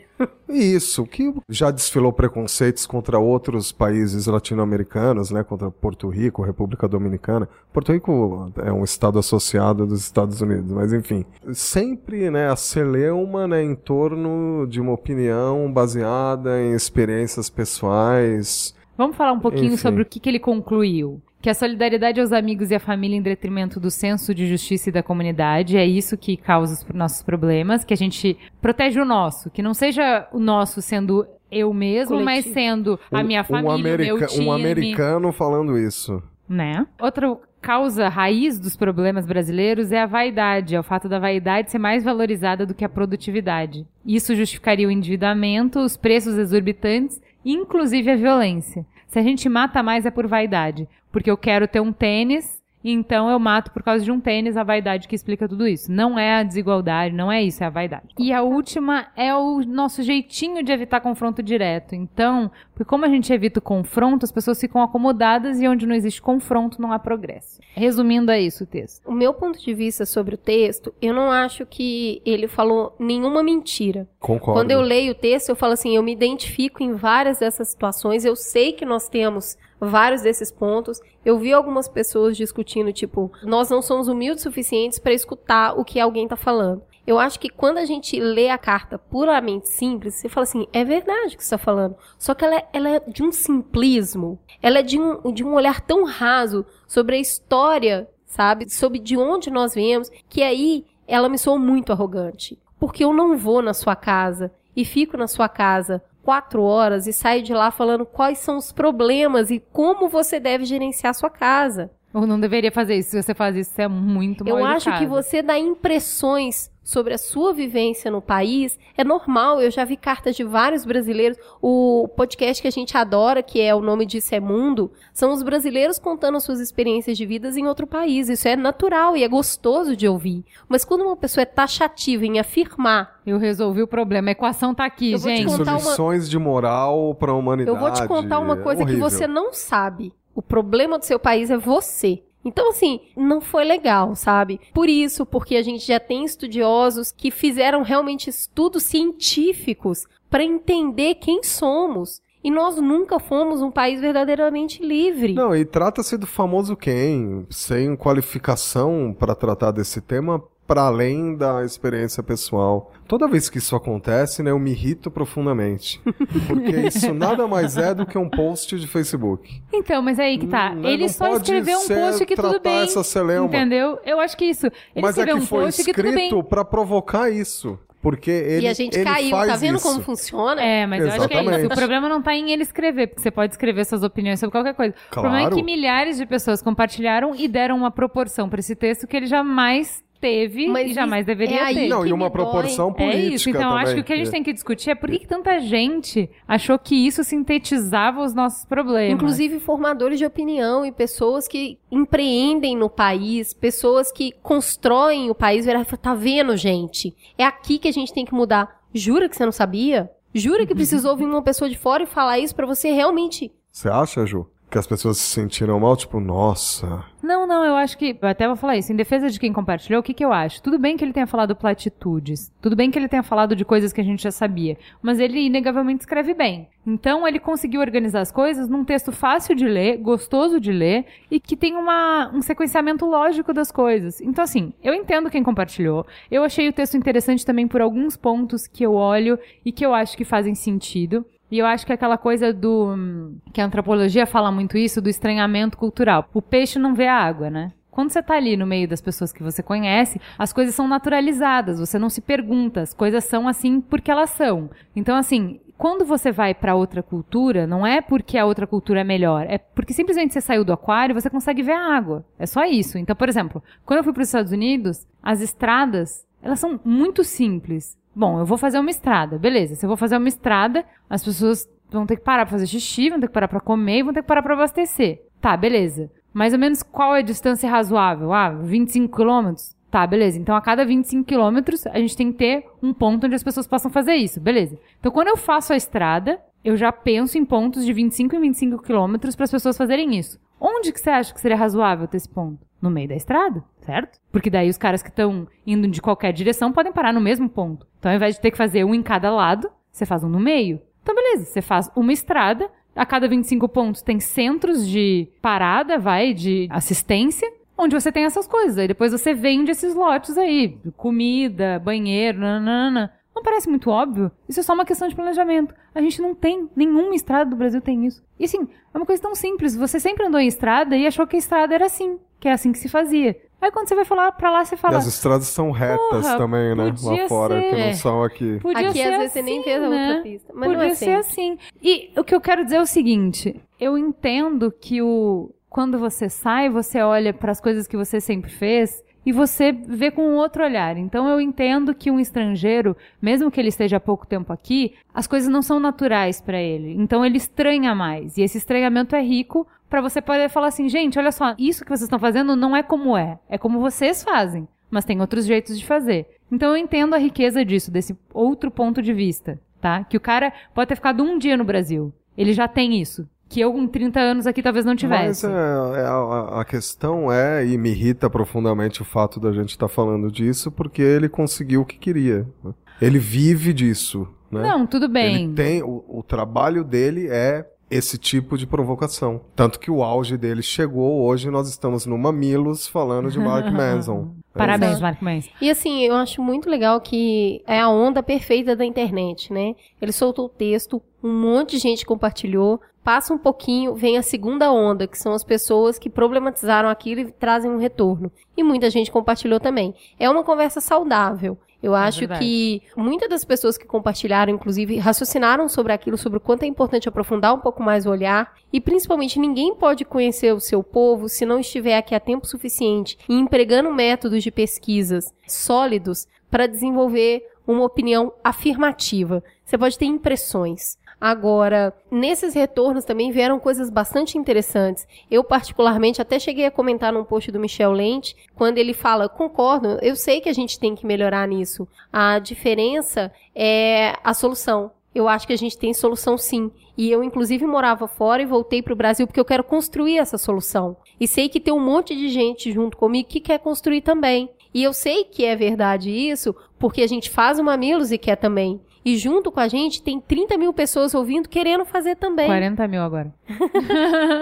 S4: Isso, que já desfilou preconceitos contra outros países latino-americanos, né? Contra Porto Rico, República Dominicana. Porto Rico é um estado associado dos Estados Unidos, mas enfim. Sempre, né, a celeuma, né, em torno de uma opinião baseada em experiências pessoais.
S2: Vamos falar um pouquinho
S4: Enfim.
S2: sobre o que, que ele concluiu. Que a solidariedade aos amigos e à família em detrimento do senso de justiça e da comunidade é isso que causa os nossos problemas, que a gente protege o nosso, que não seja o nosso sendo eu mesmo, mas
S1: Coletivo.
S2: sendo a
S4: Um-
S2: minha família,
S4: um,
S2: o meu
S4: america-
S2: time,
S4: um americano falando isso.
S2: né? Outra causa raiz dos problemas brasileiros é a vaidade, é o fato da vaidade ser mais valorizada do que a produtividade. Isso justificaria o endividamento, os preços exorbitantes, inclusive a violência. Se a gente mata mais é por vaidade, porque eu quero ter um tênis, então eu mato por causa de um tênis, a vaidade que explica tudo isso. Não é a desigualdade, não é isso, é a vaidade. E a última é o nosso jeitinho de evitar confronto direto. Então, porque como a gente evita o confronto, as pessoas ficam acomodadas e onde não existe confronto não há progresso. Resumindo, é isso o texto.
S1: O meu ponto de vista sobre o texto, eu não acho que ele falou nenhuma mentira.
S4: Concordo.
S1: Quando eu leio o texto, eu falo assim, eu me identifico em várias dessas situações, eu sei que nós temos vários desses pontos. Eu vi algumas pessoas discutindo, tipo, nós não somos humildes suficientes para escutar o que alguém tá falando. Eu acho que quando a gente lê a carta puramente simples, você fala assim, é verdade o que você está falando. Só que ela é, ela é de um simplismo, ela é de um, de um olhar tão raso sobre a história, sabe? Sobre de onde nós viemos, que aí ela me soou muito arrogante. Porque eu não vou na sua casa e fico na sua casa quatro horas e saio de lá falando quais são os problemas e como você deve gerenciar a sua casa.
S2: Ou não deveria fazer isso. Se você faz isso, você é muito mal
S1: Eu acho que
S2: educado.
S1: você dá impressões sobre a sua vivência no país é normal. Eu já vi cartas de vários brasileiros. O podcast que a gente adora, que é o nome disso é Mundo, são os brasileiros contando suas experiências de vidas em outro país. Isso é natural e é gostoso de ouvir. Mas quando uma pessoa é taxativa em afirmar,
S2: Eu resolvi o problema. A equação tá aqui,
S1: Eu vou te
S2: gente.
S1: Contar uma-
S4: de moral para a humanidade.
S1: eu vou te contar uma
S4: é
S1: coisa que
S4: horrível.
S1: você não sabe. O problema do seu país é você. Então, assim, não foi legal, sabe? Por isso, porque a gente já tem estudiosos que fizeram realmente estudos científicos para entender quem somos. E nós nunca fomos um país verdadeiramente livre.
S4: Não, e trata-se do famoso quem, sem qualificação para tratar desse tema, para além da experiência pessoal. Toda vez que isso acontece, né, eu me irrito profundamente. Porque isso nada mais é do que um post de Facebook.
S2: Então, mas aí que tá.
S4: Não-
S2: Ele
S4: não
S2: só
S4: pode
S2: escreveu um post que tudo bem.
S4: essa celeuma.
S2: Entendeu? Eu acho que isso. Ele
S4: Mas é
S2: escreveu
S4: que
S2: um
S4: foi
S2: post que tudo bem.
S4: escrito para provocar isso. Porque ele
S1: e a gente
S4: ele
S1: caiu, tá vendo
S4: isso.
S1: como funciona?
S2: É, mas eu acho que é isso.
S4: Exatamente.
S2: O problema não tá em ele escrever, porque você pode escrever suas opiniões sobre qualquer coisa. O problema é
S4: Claro.
S2: que milhares de pessoas compartilharam e deram uma proporção pra esse texto que ele jamais teve
S1: Mas
S2: e jamais deveria
S1: é aí
S2: ter.
S4: Não,
S1: que
S4: e uma
S1: me dói.
S4: proporção
S2: É
S4: política
S2: isso, então eu acho
S4: também.
S2: que o que a gente tem que discutir é por que, que tanta gente achou que isso sintetizava os nossos problemas.
S1: Inclusive formadores de opinião e pessoas que empreendem no país, pessoas que constroem o país, virar e tá vendo, gente? É aqui que a gente tem que mudar. Jura que você não sabia? Jura que precisou vir uma pessoa de fora e falar isso pra você realmente
S4: Você acha, Ju? Que as pessoas se sentiram mal? Tipo, nossa.
S2: Não, não, eu acho que. Eu até vou falar isso. Em defesa de quem compartilhou, o que, que eu acho? Tudo bem que ele tenha falado platitudes. Tudo bem que ele tenha falado de coisas que a gente já sabia. Mas ele, inegavelmente, escreve bem. Então, ele conseguiu organizar as coisas num texto fácil de ler, gostoso de ler e que tem uma, um sequenciamento lógico das coisas. Então, assim, eu entendo quem compartilhou. Eu achei o texto interessante também por alguns pontos que eu olho e que eu acho que fazem sentido. E eu acho que aquela coisa do. que a antropologia fala muito isso, do estranhamento cultural. O peixe não vê a água, né? Quando você tá ali no meio das pessoas que você conhece, as coisas são naturalizadas, você não se pergunta, as coisas são assim porque elas são. Então, assim, quando você vai pra outra cultura, não é porque a outra cultura é melhor, é porque simplesmente você saiu do aquário e você consegue ver a água. É só isso. Então, por exemplo, quando eu fui para os Estados Unidos, as estradas, elas são muito simples. Bom, eu vou fazer uma estrada, beleza. Se eu vou fazer uma estrada, as pessoas vão ter que parar pra fazer xixi, vão ter que parar pra comer e vão ter que parar pra abastecer. Tá, beleza. Mais ou menos qual é a distância razoável? Ah, 25 quilômetros? Tá, beleza. Então, a cada 25 quilômetros, a gente tem que ter um ponto onde as pessoas possam fazer isso. Beleza. Então, quando eu faço a estrada, eu já penso em pontos de 25 em 25 quilômetros para as pessoas fazerem isso. Onde que você acha que seria razoável ter esse ponto? No meio da estrada, certo? Porque daí os caras que estão indo de qualquer direção podem parar no mesmo ponto. Então, ao invés de ter que fazer um em cada lado, você faz um no meio. Então, beleza, você faz uma estrada, a cada 25 pontos tem centros de parada, vai, de assistência, onde você tem essas coisas. Aí depois você vende esses lotes aí, comida, banheiro, nanana. Não parece muito óbvio? Isso é só uma questão de planejamento. A gente não tem, nenhuma estrada do Brasil tem isso. E assim, é uma coisa tão simples. Você sempre andou em estrada e achou que a estrada era assim, que é assim que se fazia. Aí quando você vai falar pra lá, você
S4: E
S2: fala.
S4: as estradas são retas
S2: Porra,
S4: também, né? Lá fora, que
S2: ser.
S4: não são aqui.
S2: Podia
S1: Aqui,
S2: ser
S1: às
S2: assim,
S1: vezes, você nem vê a
S2: né?
S1: outra pista. Mas
S2: Podia
S1: não é
S2: ser assim. E o que eu quero dizer é o seguinte: eu entendo que o quando você sai, você olha para as coisas que você sempre fez e você vê com um outro olhar. Então eu entendo que um estrangeiro, mesmo que ele esteja há pouco tempo aqui, as coisas não são naturais para ele. Então ele estranha mais. E esse estranhamento é rico para você poder falar assim, gente, olha só, isso que vocês estão fazendo não é como é, é como vocês fazem, mas tem outros jeitos de fazer. Então eu entendo a riqueza disso, desse outro ponto de vista, tá? Que o cara pode ter ficado um dia no Brasil, ele já tem isso. Que eu, com 30 anos aqui, talvez não
S4: Mas
S2: tivesse.
S4: é, é, a, a questão é, e me irrita profundamente o fato da gente estar falando disso, porque ele conseguiu o que queria. né? Ele vive disso. Né?
S2: Não, tudo bem.
S4: Ele tem, o, o trabalho dele é esse tipo de provocação. Tanto que o auge dele chegou, hoje nós estamos no Mamilos falando de Mark Manson. É
S2: Parabéns. Marco Mendes.
S1: E assim, eu acho muito legal que é a onda perfeita da internet, né? Ele soltou o texto, um monte de gente compartilhou, passa um pouquinho, vem a segunda onda, que são as pessoas que problematizaram aquilo e trazem um retorno. E muita gente compartilhou também. É uma conversa saudável. Eu acho
S2: verdade.
S1: que muitas das pessoas que compartilharam, inclusive, raciocinaram sobre aquilo, sobre o quanto é importante aprofundar um pouco mais o olhar. E principalmente, ninguém pode conhecer o seu povo se não estiver aqui há tempo suficiente e empregando métodos de pesquisas sólidos para desenvolver uma opinião afirmativa. Você pode ter impressões. Agora, nesses retornos também vieram coisas bastante interessantes. Eu, particularmente, até cheguei a comentar num post do Michel Lente, quando ele fala: concordo, eu sei que a gente tem que melhorar nisso. A diferença é a solução. Eu acho que a gente tem solução sim. E eu, inclusive, morava fora e voltei para o Brasil porque eu quero construir essa solução. E sei que tem um monte de gente junto comigo que quer construir também. E eu sei que é verdade isso, porque a gente faz o Mamilos e quer também. E junto com a gente tem 30 mil pessoas ouvindo querendo fazer também.
S2: 40 mil agora.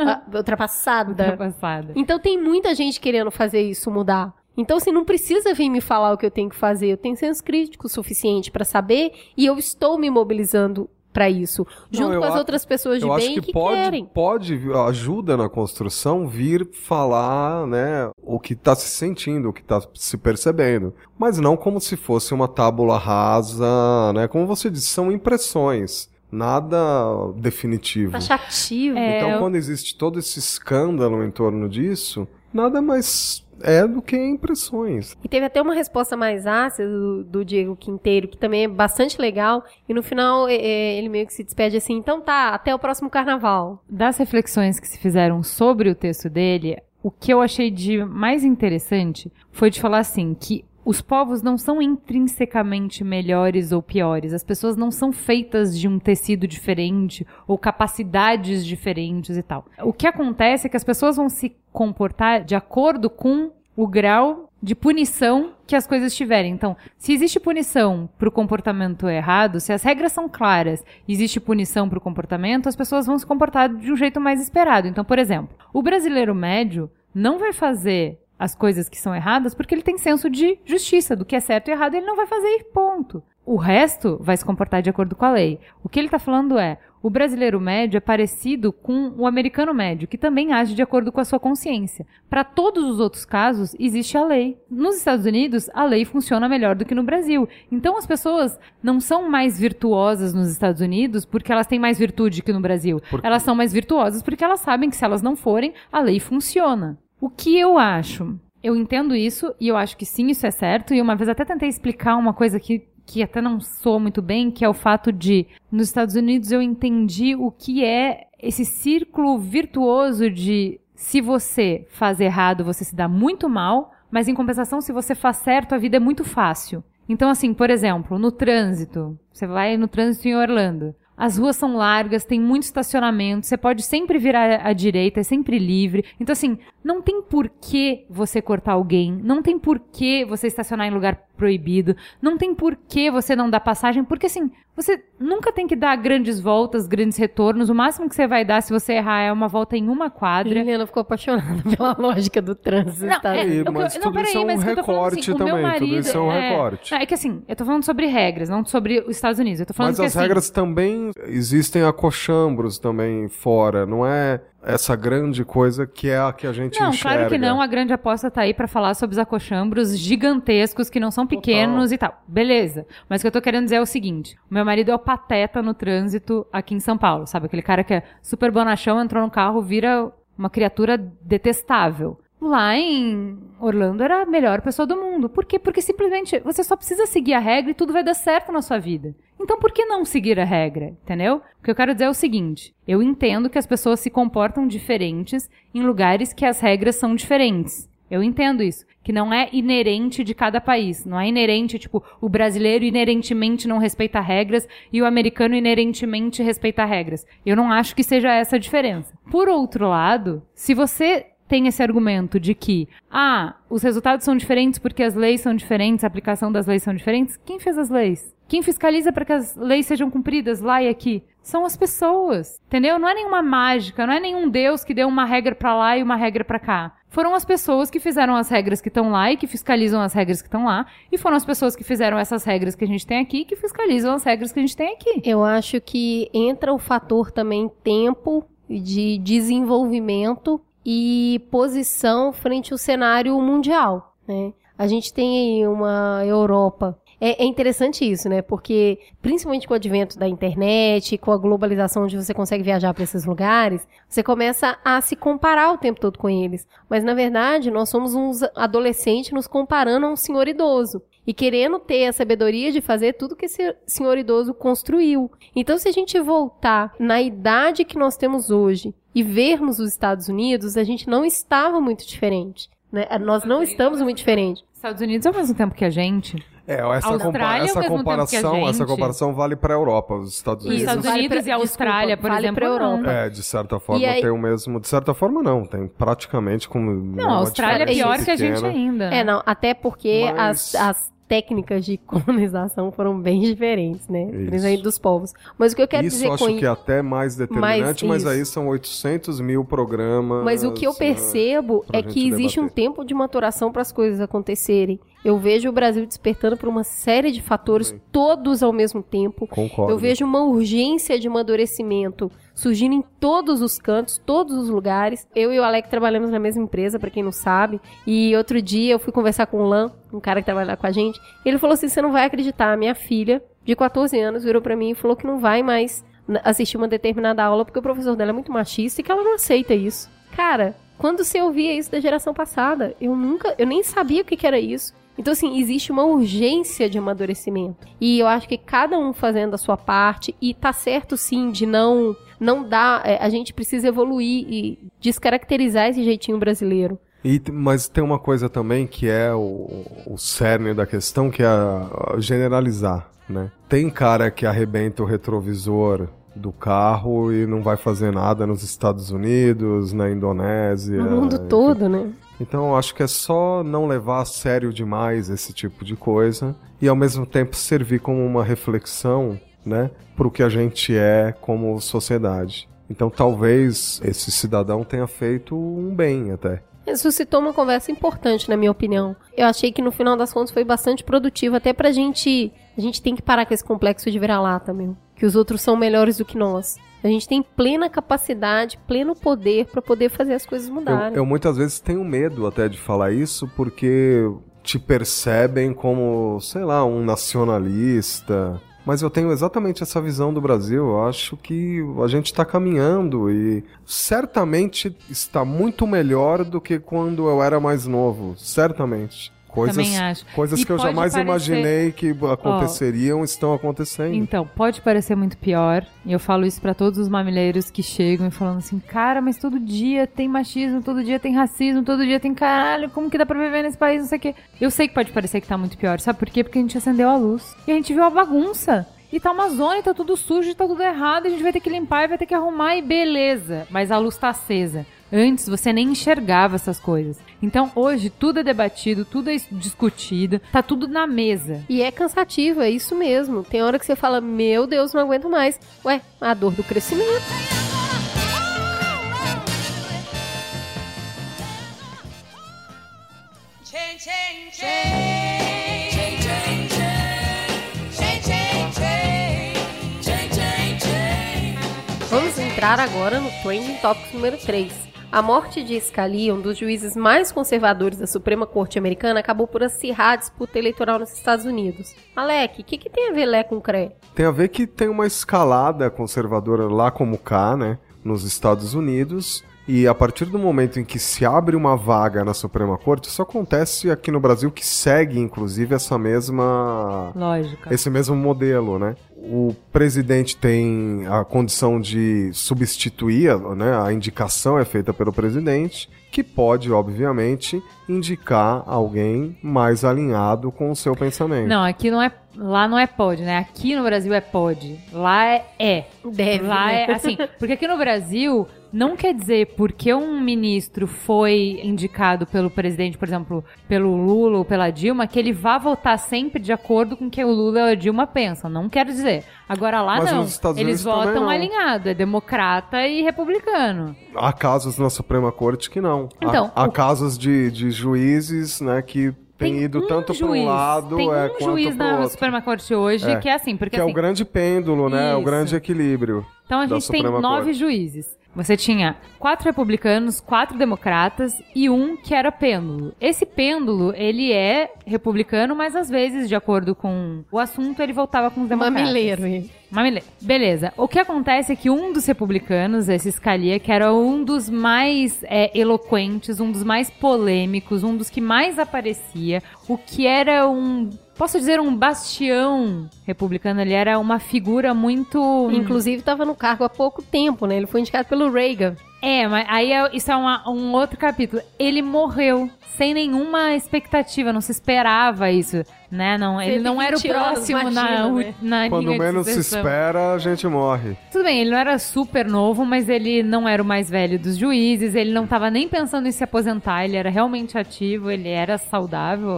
S1: Ah, ultrapassada.
S2: Ultrapassada.
S1: Então tem muita gente querendo fazer isso mudar. Então, assim, não precisa vir me falar o que eu tenho que fazer. Eu tenho senso crítico suficiente para saber e eu estou me mobilizando pra isso, junto com as
S4: a-
S1: outras pessoas de
S4: acho
S1: bem
S4: que,
S1: que,
S4: pode,
S1: querem.
S4: pode, ajuda na construção vir falar, né, o que tá se sentindo, o que tá se percebendo. Mas não como se fosse uma tábula rasa, né, como você disse, são impressões, nada definitivo.
S1: Taxativo.
S2: É,
S4: Então,
S2: eu-
S4: quando existe todo esse escândalo em torno disso, nada mais é do que impressões.
S1: E teve até uma resposta mais ácida do, do Diego Quinteiro, que também é bastante legal. E no final é, ele meio que se despede assim: então tá, até o próximo carnaval.
S2: das reflexões que se fizeram sobre o texto dele, o que eu achei de mais interessante foi de falar assim que os povos não são intrinsecamente melhores ou piores. As pessoas não são feitas de um tecido diferente ou capacidades diferentes e tal. O que acontece é que as pessoas vão se comportar de acordo com o grau de punição que as coisas tiverem. Então, se existe punição para o comportamento errado, se as regras são claras, existe punição para o comportamento, as pessoas vão se comportar de um jeito mais esperado. Então, por exemplo, o brasileiro médio não vai fazer as coisas que são erradas porque ele tem senso de justiça, do que é certo e errado, ele não vai fazer e ponto. O resto vai se comportar de acordo com a lei. O que ele está falando é, o brasileiro médio é parecido com o americano médio, que também age de acordo com a sua consciência. Para todos os outros casos, existe a lei. Nos Estados Unidos, a lei funciona melhor do que no Brasil. Então, as pessoas não são mais virtuosas nos Estados Unidos porque elas têm mais virtude que no Brasil. Elas são mais virtuosas porque elas sabem que se elas não forem, a lei funciona. O que eu acho? Eu entendo isso e eu acho que sim, isso é certo. E uma vez até tentei explicar uma coisa que, que até não soa muito bem, que é o fato de, nos Estados Unidos, eu entendi o que é esse círculo virtuoso de se você faz errado, você se dá muito mal, mas em compensação, se você faz certo, a vida é muito fácil. Então, assim, por exemplo, no trânsito, você vai no trânsito em Orlando. As ruas são largas, tem muito estacionamento, você pode sempre virar à direita, é sempre livre. Então, assim, não tem por que você cortar alguém, não tem por que você estacionar em lugar proibido, não tem por que você não dar passagem, porque, assim, você nunca tem que dar grandes voltas, grandes retornos. O máximo que você vai dar se você errar é uma volta em uma quadra.
S1: Juliana ficou apaixonada pela lógica do trânsito.
S2: Não,
S1: tá?
S2: é, eu-
S4: mas
S2: não,
S4: tudo
S2: peraí,
S4: isso é um
S2: mas eu tô falando,
S4: recorte
S2: assim, o meu
S4: também, tudo
S2: marido,
S4: isso é um recorte.
S2: Não, é que assim, eu tô falando sobre regras, não sobre os Estados Unidos. Eu tô falando
S4: Mas
S2: que
S4: as
S2: assim,
S4: regras também existem acochambros também fora, não é essa grande coisa que é a que a gente
S2: Não,
S4: enxerga.
S2: claro que não. A grande aposta tá aí pra falar sobre os acochambros gigantescos que não são pequenos e tal. Beleza. Mas o que eu tô querendo dizer é o seguinte: o meu marido é o pateta no trânsito aqui em São Paulo, sabe? Aquele cara que é super bonachão, entrou no carro, vira uma criatura detestável. Lá em Orlando era a melhor pessoa do mundo. Por quê? Porque simplesmente você só precisa seguir a regra e tudo vai dar certo na sua vida. Então por que não seguir a regra? Entendeu? O que eu quero dizer é o seguinte: eu entendo que as pessoas se comportam diferentes em lugares que as regras são diferentes. Eu entendo isso. Que não é inerente de cada país. Não é inerente, tipo, o brasileiro inerentemente não respeita regras e o americano inerentemente respeita regras. Eu não acho que seja essa a diferença. Por outro lado, se você tem esse argumento de que, ah, os resultados são diferentes porque as leis são diferentes, a aplicação das leis são diferentes, quem fez as leis? Quem fiscaliza para que as leis sejam cumpridas lá e aqui? São as pessoas, entendeu? Não é nenhuma mágica, não é nenhum Deus que deu uma regra para lá e uma regra para cá. Foram as pessoas que fizeram as regras que estão lá e que fiscalizam as regras que estão lá, e foram as pessoas que fizeram essas regras que a gente tem aqui que fiscalizam as regras que a gente tem aqui.
S1: Eu acho que entra o fator também tempo de desenvolvimento e posição frente ao cenário mundial, né? A gente tem aí uma Europa. É, é interessante isso, né? Porque, principalmente com o advento da internet, com a globalização onde você consegue viajar para esses lugares, você começa a se comparar o tempo todo com eles. Mas, na verdade, nós somos uns adolescentes nos comparando a um senhor idoso. E querendo ter a sabedoria de fazer tudo que esse senhor idoso construiu. Então, se a gente voltar na idade que nós temos hoje e vermos os Estados Unidos, a gente não estava muito diferente. Né? Nós não estamos muito diferentes.
S2: Estados Unidos ao mesmo tempo que a gente.
S4: É, essa, compa-
S2: ao
S4: essa comparação, essa comparação vale para a Europa, os Estados
S2: Os
S4: Unidos.
S2: Estados
S1: vale
S2: Unidos
S1: pra-
S2: e a Austrália,
S1: desculpa,
S2: por
S1: vale
S2: exemplo.
S1: Europa.
S4: É, de certa forma
S1: aí-
S4: tem o mesmo. De certa forma, não. Tem praticamente como.
S2: Não, a Austrália é pior que a gente ainda.
S1: É, não, até porque
S4: Mas-
S1: as, as técnicas de colonização foram bem diferentes, né?
S4: Isso.
S1: Principalmente dos povos. Mas o que eu quero
S4: Isso
S1: dizer
S4: acho
S1: com
S4: que é até mais determinante, mas, aí são 800 mil programas.
S1: Mas o que eu
S4: ah,
S1: percebo é que existe um
S4: debater.
S1: tempo de maturação para as coisas acontecerem. Eu vejo o Brasil despertando por uma série de fatores, todos ao mesmo tempo.
S4: Concordo.
S1: Eu vejo uma urgência de amadurecimento surgindo em todos os cantos, todos os lugares. Eu e o Alec trabalhamos na mesma empresa, pra quem não sabe. E outro dia eu fui conversar com o Lan, um cara que trabalha com a gente. Ele falou assim: "Você não vai acreditar, minha filha de 14 anos virou pra mim e falou que não vai mais assistir uma determinada aula porque o professor dela é muito machista e que ela não aceita isso". Cara, quando você ouvia isso da geração passada, eu nunca, eu nem sabia o que, que era isso. Então, assim, existe uma urgência de amadurecimento. E eu acho que cada um fazendo a sua parte, e tá certo sim de não não dar. é, a gente precisa evoluir e descaracterizar esse jeitinho brasileiro.
S4: E, mas tem uma coisa também que é o, o cerne da questão, que é a- a generalizar, né? Tem cara que arrebenta o retrovisor do carro e não vai fazer nada nos Estados Unidos, na Indonésia.
S1: No mundo todo, né?
S4: Então eu acho que é só não levar a sério demais esse tipo de coisa e ao mesmo tempo servir como uma reflexão, né, pro que a gente é como sociedade. Então talvez esse cidadão tenha feito um bem até.
S1: Suscitou uma conversa importante, na minha opinião. Eu achei que no final das contas foi bastante produtivo, até pra gente. A gente tem que parar com esse complexo de vira-lata, meu. Que os outros são melhores do que nós. A gente tem plena capacidade, pleno poder pra poder fazer as coisas
S4: Eu,
S1: mudarem.
S4: eu muitas vezes tenho medo até de falar isso porque te percebem como, sei lá, um nacionalista. Mas eu tenho exatamente essa visão do Brasil. Eu acho que a gente está caminhando e certamente está muito melhor do que quando eu era mais novo. Certamente. Coisas, coisas
S2: E
S4: que eu jamais
S2: parecer-
S4: imaginei que aconteceriam estão acontecendo.
S2: Então, pode parecer muito pior. E eu falo isso pra todos os mamileiros que chegam e falando assim: cara, mas todo dia tem machismo, todo dia tem racismo, todo dia tem caralho, como que dá pra viver nesse país, não sei o quê. Eu sei que pode parecer que tá muito pior. Sabe por quê? Porque a gente acendeu a luz. E a gente viu a bagunça. E tá uma zona, e tá tudo sujo, e tá tudo errado, a gente vai ter que limpar e vai ter que arrumar e beleza. Mas a luz tá acesa. Antes você nem enxergava essas coisas. Então hoje tudo é debatido, tudo é discutido, tá tudo na mesa.
S1: E é cansativo, é isso mesmo. Tem hora que você fala, meu Deus, não aguento mais. Ué, a dor do crescimento. Vamos entrar agora no Trending Topics número 3. A morte de Scalia, um dos juízes mais conservadores da Suprema Corte Americana, acabou por acirrar a disputa eleitoral nos Estados Unidos. Alec, o que, que tem a ver Lé com Cré?
S4: Tem a ver que tem uma escalada conservadora lá como cá, né? Nos Estados Unidos. E a partir do momento em que se abre uma vaga na Suprema Corte, isso acontece aqui no Brasil, que segue, inclusive, essa mesma.
S2: Lógica.
S4: Esse mesmo modelo, né? O presidente tem a condição de substituir, né? A indicação é feita pelo presidente, que pode, obviamente, indicar alguém mais alinhado com o seu pensamento.
S2: Não, aqui não é. Lá não é pode, né? Aqui no Brasil é pode. Lá é é.
S1: Deve,
S2: Lá
S1: né?
S2: é assim. Porque aqui no Brasil não quer dizer porque um ministro foi indicado pelo presidente, por exemplo, pelo Lula ou pela Dilma, que ele vá votar sempre de acordo com o que o Lula ou a Dilma pensam. Não quer dizer. Agora lá
S4: Mas
S2: não.
S4: nos Estados
S2: Eles
S4: Unidos também
S2: votam
S4: não.
S2: alinhado. É democrata e republicano.
S4: Há casos na Suprema Corte que não. Há-
S2: Então,
S4: há,
S2: o-
S4: casos de, de juízes, né, que têm ido tanto para um lado
S2: tem
S4: é,
S2: um
S4: quanto
S2: juiz na
S4: outro.
S2: Suprema Corte hoje
S4: É.
S2: que é assim, porque
S4: Que é
S2: assim,
S4: o grande pêndulo, né? O
S2: Isso.
S4: grande equilíbrio.
S2: Então a
S4: da
S2: gente tem nove juízes. Você tinha quatro republicanos, quatro democratas e um que era pêndulo. Esse pêndulo, ele é republicano, mas às vezes, de acordo com o assunto, ele voltava com os democratas.
S1: Mamileiro. hein?
S2: Mamile- Beleza. O que acontece é que um dos republicanos, esse Scalia, que era um dos mais é, eloquentes, um dos mais polêmicos, um dos que mais aparecia, o que era um. Posso dizer um bastião republicano, ele era uma figura muito.
S1: Inclusive, estava no cargo há pouco tempo, né? Ele foi indicado pelo Reagan.
S2: É, mas aí é- isso é uma- um outro capítulo. Ele morreu sem nenhuma expectativa, não se esperava isso, né? Não, ele
S1: Teve
S2: não era o
S1: 20 anos,
S2: próximo na,
S1: né?
S2: na
S4: Quando menos se espera, a gente morre.
S2: Tudo bem, ele não era super novo, mas ele não era o mais velho dos juízes, ele não tava nem pensando em se aposentar, ele era realmente ativo, ele era saudável,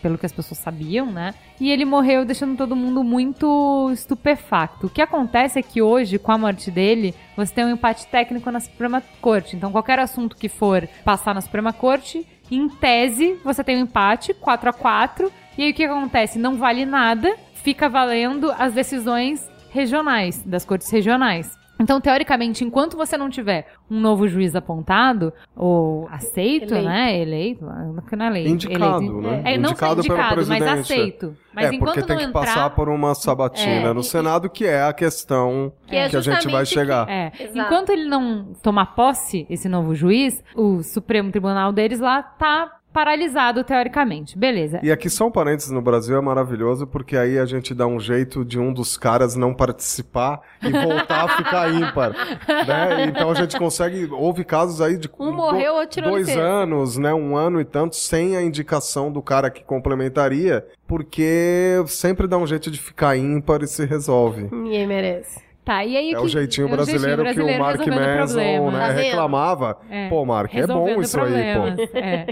S2: pelo que as pessoas sabiam, né? E ele morreu deixando todo mundo muito estupefacto. O que acontece é que hoje, com a morte dele, você tem um empate técnico na Suprema Corte. Então, qualquer assunto que for passar na Suprema Corte, Em tese, você tem um empate, 4 a 4 e aí o que acontece? Não vale nada, fica valendo as decisões regionais, das cortes regionais. Então, teoricamente, enquanto você não tiver um novo juiz apontado, ou aceito,
S1: Eleito.
S2: né? Eleito, não é eleito.
S4: Indicado,
S2: eleito.
S4: né?
S2: É, não
S4: Indicado pelo
S2: indicado, mas aceito. Mas
S4: é,
S2: enquanto
S4: porque tem
S2: não
S4: que
S2: entrar...
S4: passar por uma sabatina
S2: É,
S4: no
S2: e-
S4: Senado, que é a questão
S1: Que é
S4: que a gente vai chegar.
S2: É.
S1: Exato.
S2: Enquanto ele não tomar posse, esse novo juiz, o Supremo Tribunal deles lá tá paralisado teoricamente. Beleza.
S4: E aqui só um parênteses no Brasil é maravilhoso, porque aí a gente dá um jeito de um dos caras não participar e voltar a ficar ímpar. né? Então a gente consegue. Houve casos aí de
S1: Um morreu, outro tirou
S4: dois
S1: licença.
S4: anos, né? Um ano e tanto, sem a indicação do cara que complementaria, porque sempre dá um jeito de ficar ímpar e se resolve.
S1: Ninguém merece.
S2: Tá, e aí
S4: É
S2: que-
S4: o jeitinho
S2: é o
S4: brasileiro,
S2: jeitinho
S4: que o Mark
S2: resolvendo
S4: Manson né,
S1: Tá
S4: reclamava.
S2: É,
S4: Pô, Mark, é bom
S2: resolvendo
S4: isso aí, pô.
S2: é.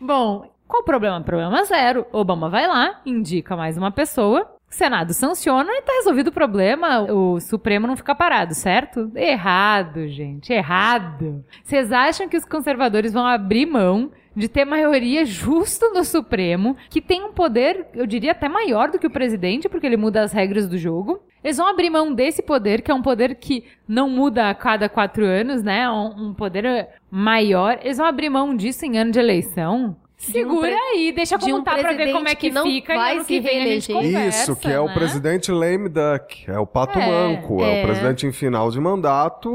S2: Bom, qual o problema? Problema zero. Obama vai lá, indica mais uma pessoa, o Senado sanciona e tá resolvido o problema. O Supremo não fica parado, certo? Errado, gente, errado. Vocês acham que os conservadores vão abrir mão de ter maioria justo no Supremo, que tem um poder, eu diria até maior do que o presidente, porque ele muda as regras do jogo. Eles vão abrir mão desse poder, que é um poder que não muda a cada quatro anos, né? Um, um poder maior. Eles vão abrir mão disso em ano de eleição. Segura
S1: pre-
S2: aí, deixa
S1: de
S2: como
S1: um
S2: pra ver como é que,
S1: que não
S2: fica
S1: vai
S2: e ano
S1: se
S2: que vem a gente
S1: reeleger.
S2: conversa,
S4: Isso, que é o
S2: né?
S4: presidente lame duck, é o pato
S2: É,
S4: manco, é,
S1: é.
S4: o presidente em final de mandato,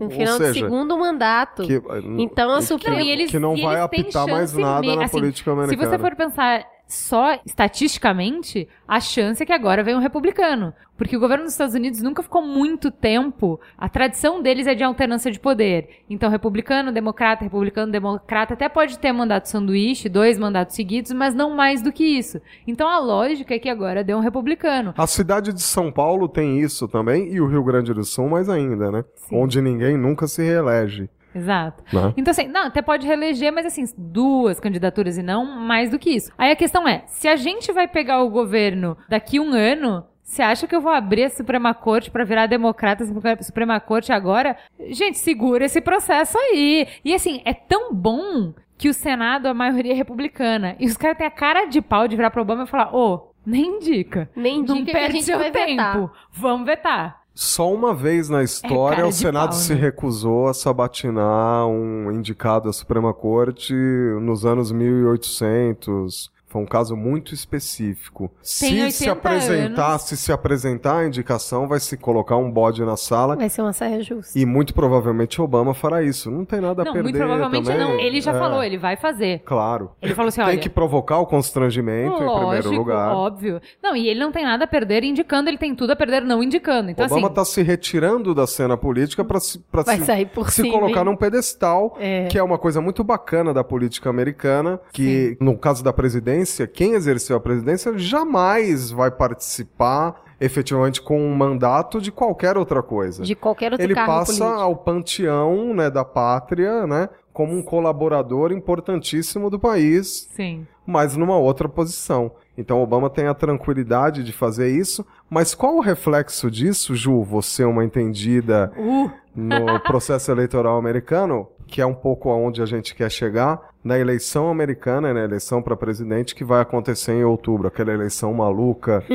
S1: No final
S4: seja,
S1: segundo mandato.
S4: que,
S1: Então, a
S4: que-
S2: Não, e eles-
S4: que não
S2: e
S4: vai apitar mais nada
S2: me-
S4: na
S2: assim,
S4: política
S2: Se
S4: americana.
S2: você for pensar só estatisticamente, a chance é que agora venha um republicano. Porque o governo dos Estados Unidos nunca ficou muito tempo. A tradição deles é de alternância de poder. Então, republicano, democrata, republicano, democrata, até pode ter mandato sanduíche, dois mandatos seguidos, mas não mais do que isso. Então, a lógica é que agora deu um republicano.
S4: A cidade de São Paulo tem isso também, e o Rio Grande do Sul mais ainda, né? Onde ninguém nunca se reelege.
S2: Exato.
S4: Né?
S2: Então, assim, não, até pode reeleger, mas assim, duas candidaturas e não mais do que isso. Aí a questão é: se a gente vai pegar o governo daqui um ano. Você acha que eu vou abrir a Suprema Corte pra virar democrata a Suprema Corte agora? Gente, segura esse processo aí. E assim, é tão bom que o Senado, a maioria é republicana. E os caras têm a cara de pau de virar pro Obama e falar: ô, nem indica.
S1: Nem
S2: Não
S1: indica que a
S2: perde
S1: gente
S2: seu
S1: vai
S2: tempo.
S1: vetar.
S2: Vamos vetar.
S4: Só uma vez na
S2: É
S4: história
S2: cara
S4: o Senado
S2: pau,
S4: se
S2: né?
S4: recusou a sabatinar um indicado à Suprema Corte nos anos 1800. Foi um caso muito específico.
S2: Tem
S4: se se
S2: 80
S4: apresentar,
S2: anos.
S4: se se apresentar a indicação, vai se colocar um bode na sala
S1: Vai ser uma saia justa.
S4: e muito provavelmente Obama fará isso. Não tem nada a
S2: Não,
S4: perder
S2: muito provavelmente
S4: também.
S2: não. Ele já
S4: É,
S2: falou, ele vai fazer.
S4: Claro.
S2: Ele falou assim:
S4: Tem
S2: olha.
S4: que provocar o constrangimento em primeiro
S2: Lógico,
S4: lugar.
S2: óbvio. Não, e ele não tem nada a perder indicando, ele tem tudo a perder não indicando. Então,
S4: Obama
S2: assim,
S4: está se retirando da cena política para se, pra se, se
S1: cima,
S4: colocar
S1: hein?
S4: num pedestal,
S1: É.
S4: que é uma coisa muito bacana da política americana, que no caso da presidência, quem exerceu a presidência jamais vai participar efetivamente com um mandato de qualquer outra coisa.
S1: De qualquer outro
S4: Ele
S1: cargo
S4: passa
S1: político.
S4: ao panteão né, da pátria, né, como um colaborador importantíssimo do país
S2: sim.
S4: mas numa outra posição. Então Obama tem a tranquilidade de fazer isso, mas qual o reflexo disso, Ju, você uma entendida
S2: Uh,
S4: no processo eleitoral americano, que é um pouco aonde a gente quer chegar, na eleição americana, na eleição para presidente que vai acontecer em outubro, aquela eleição maluca.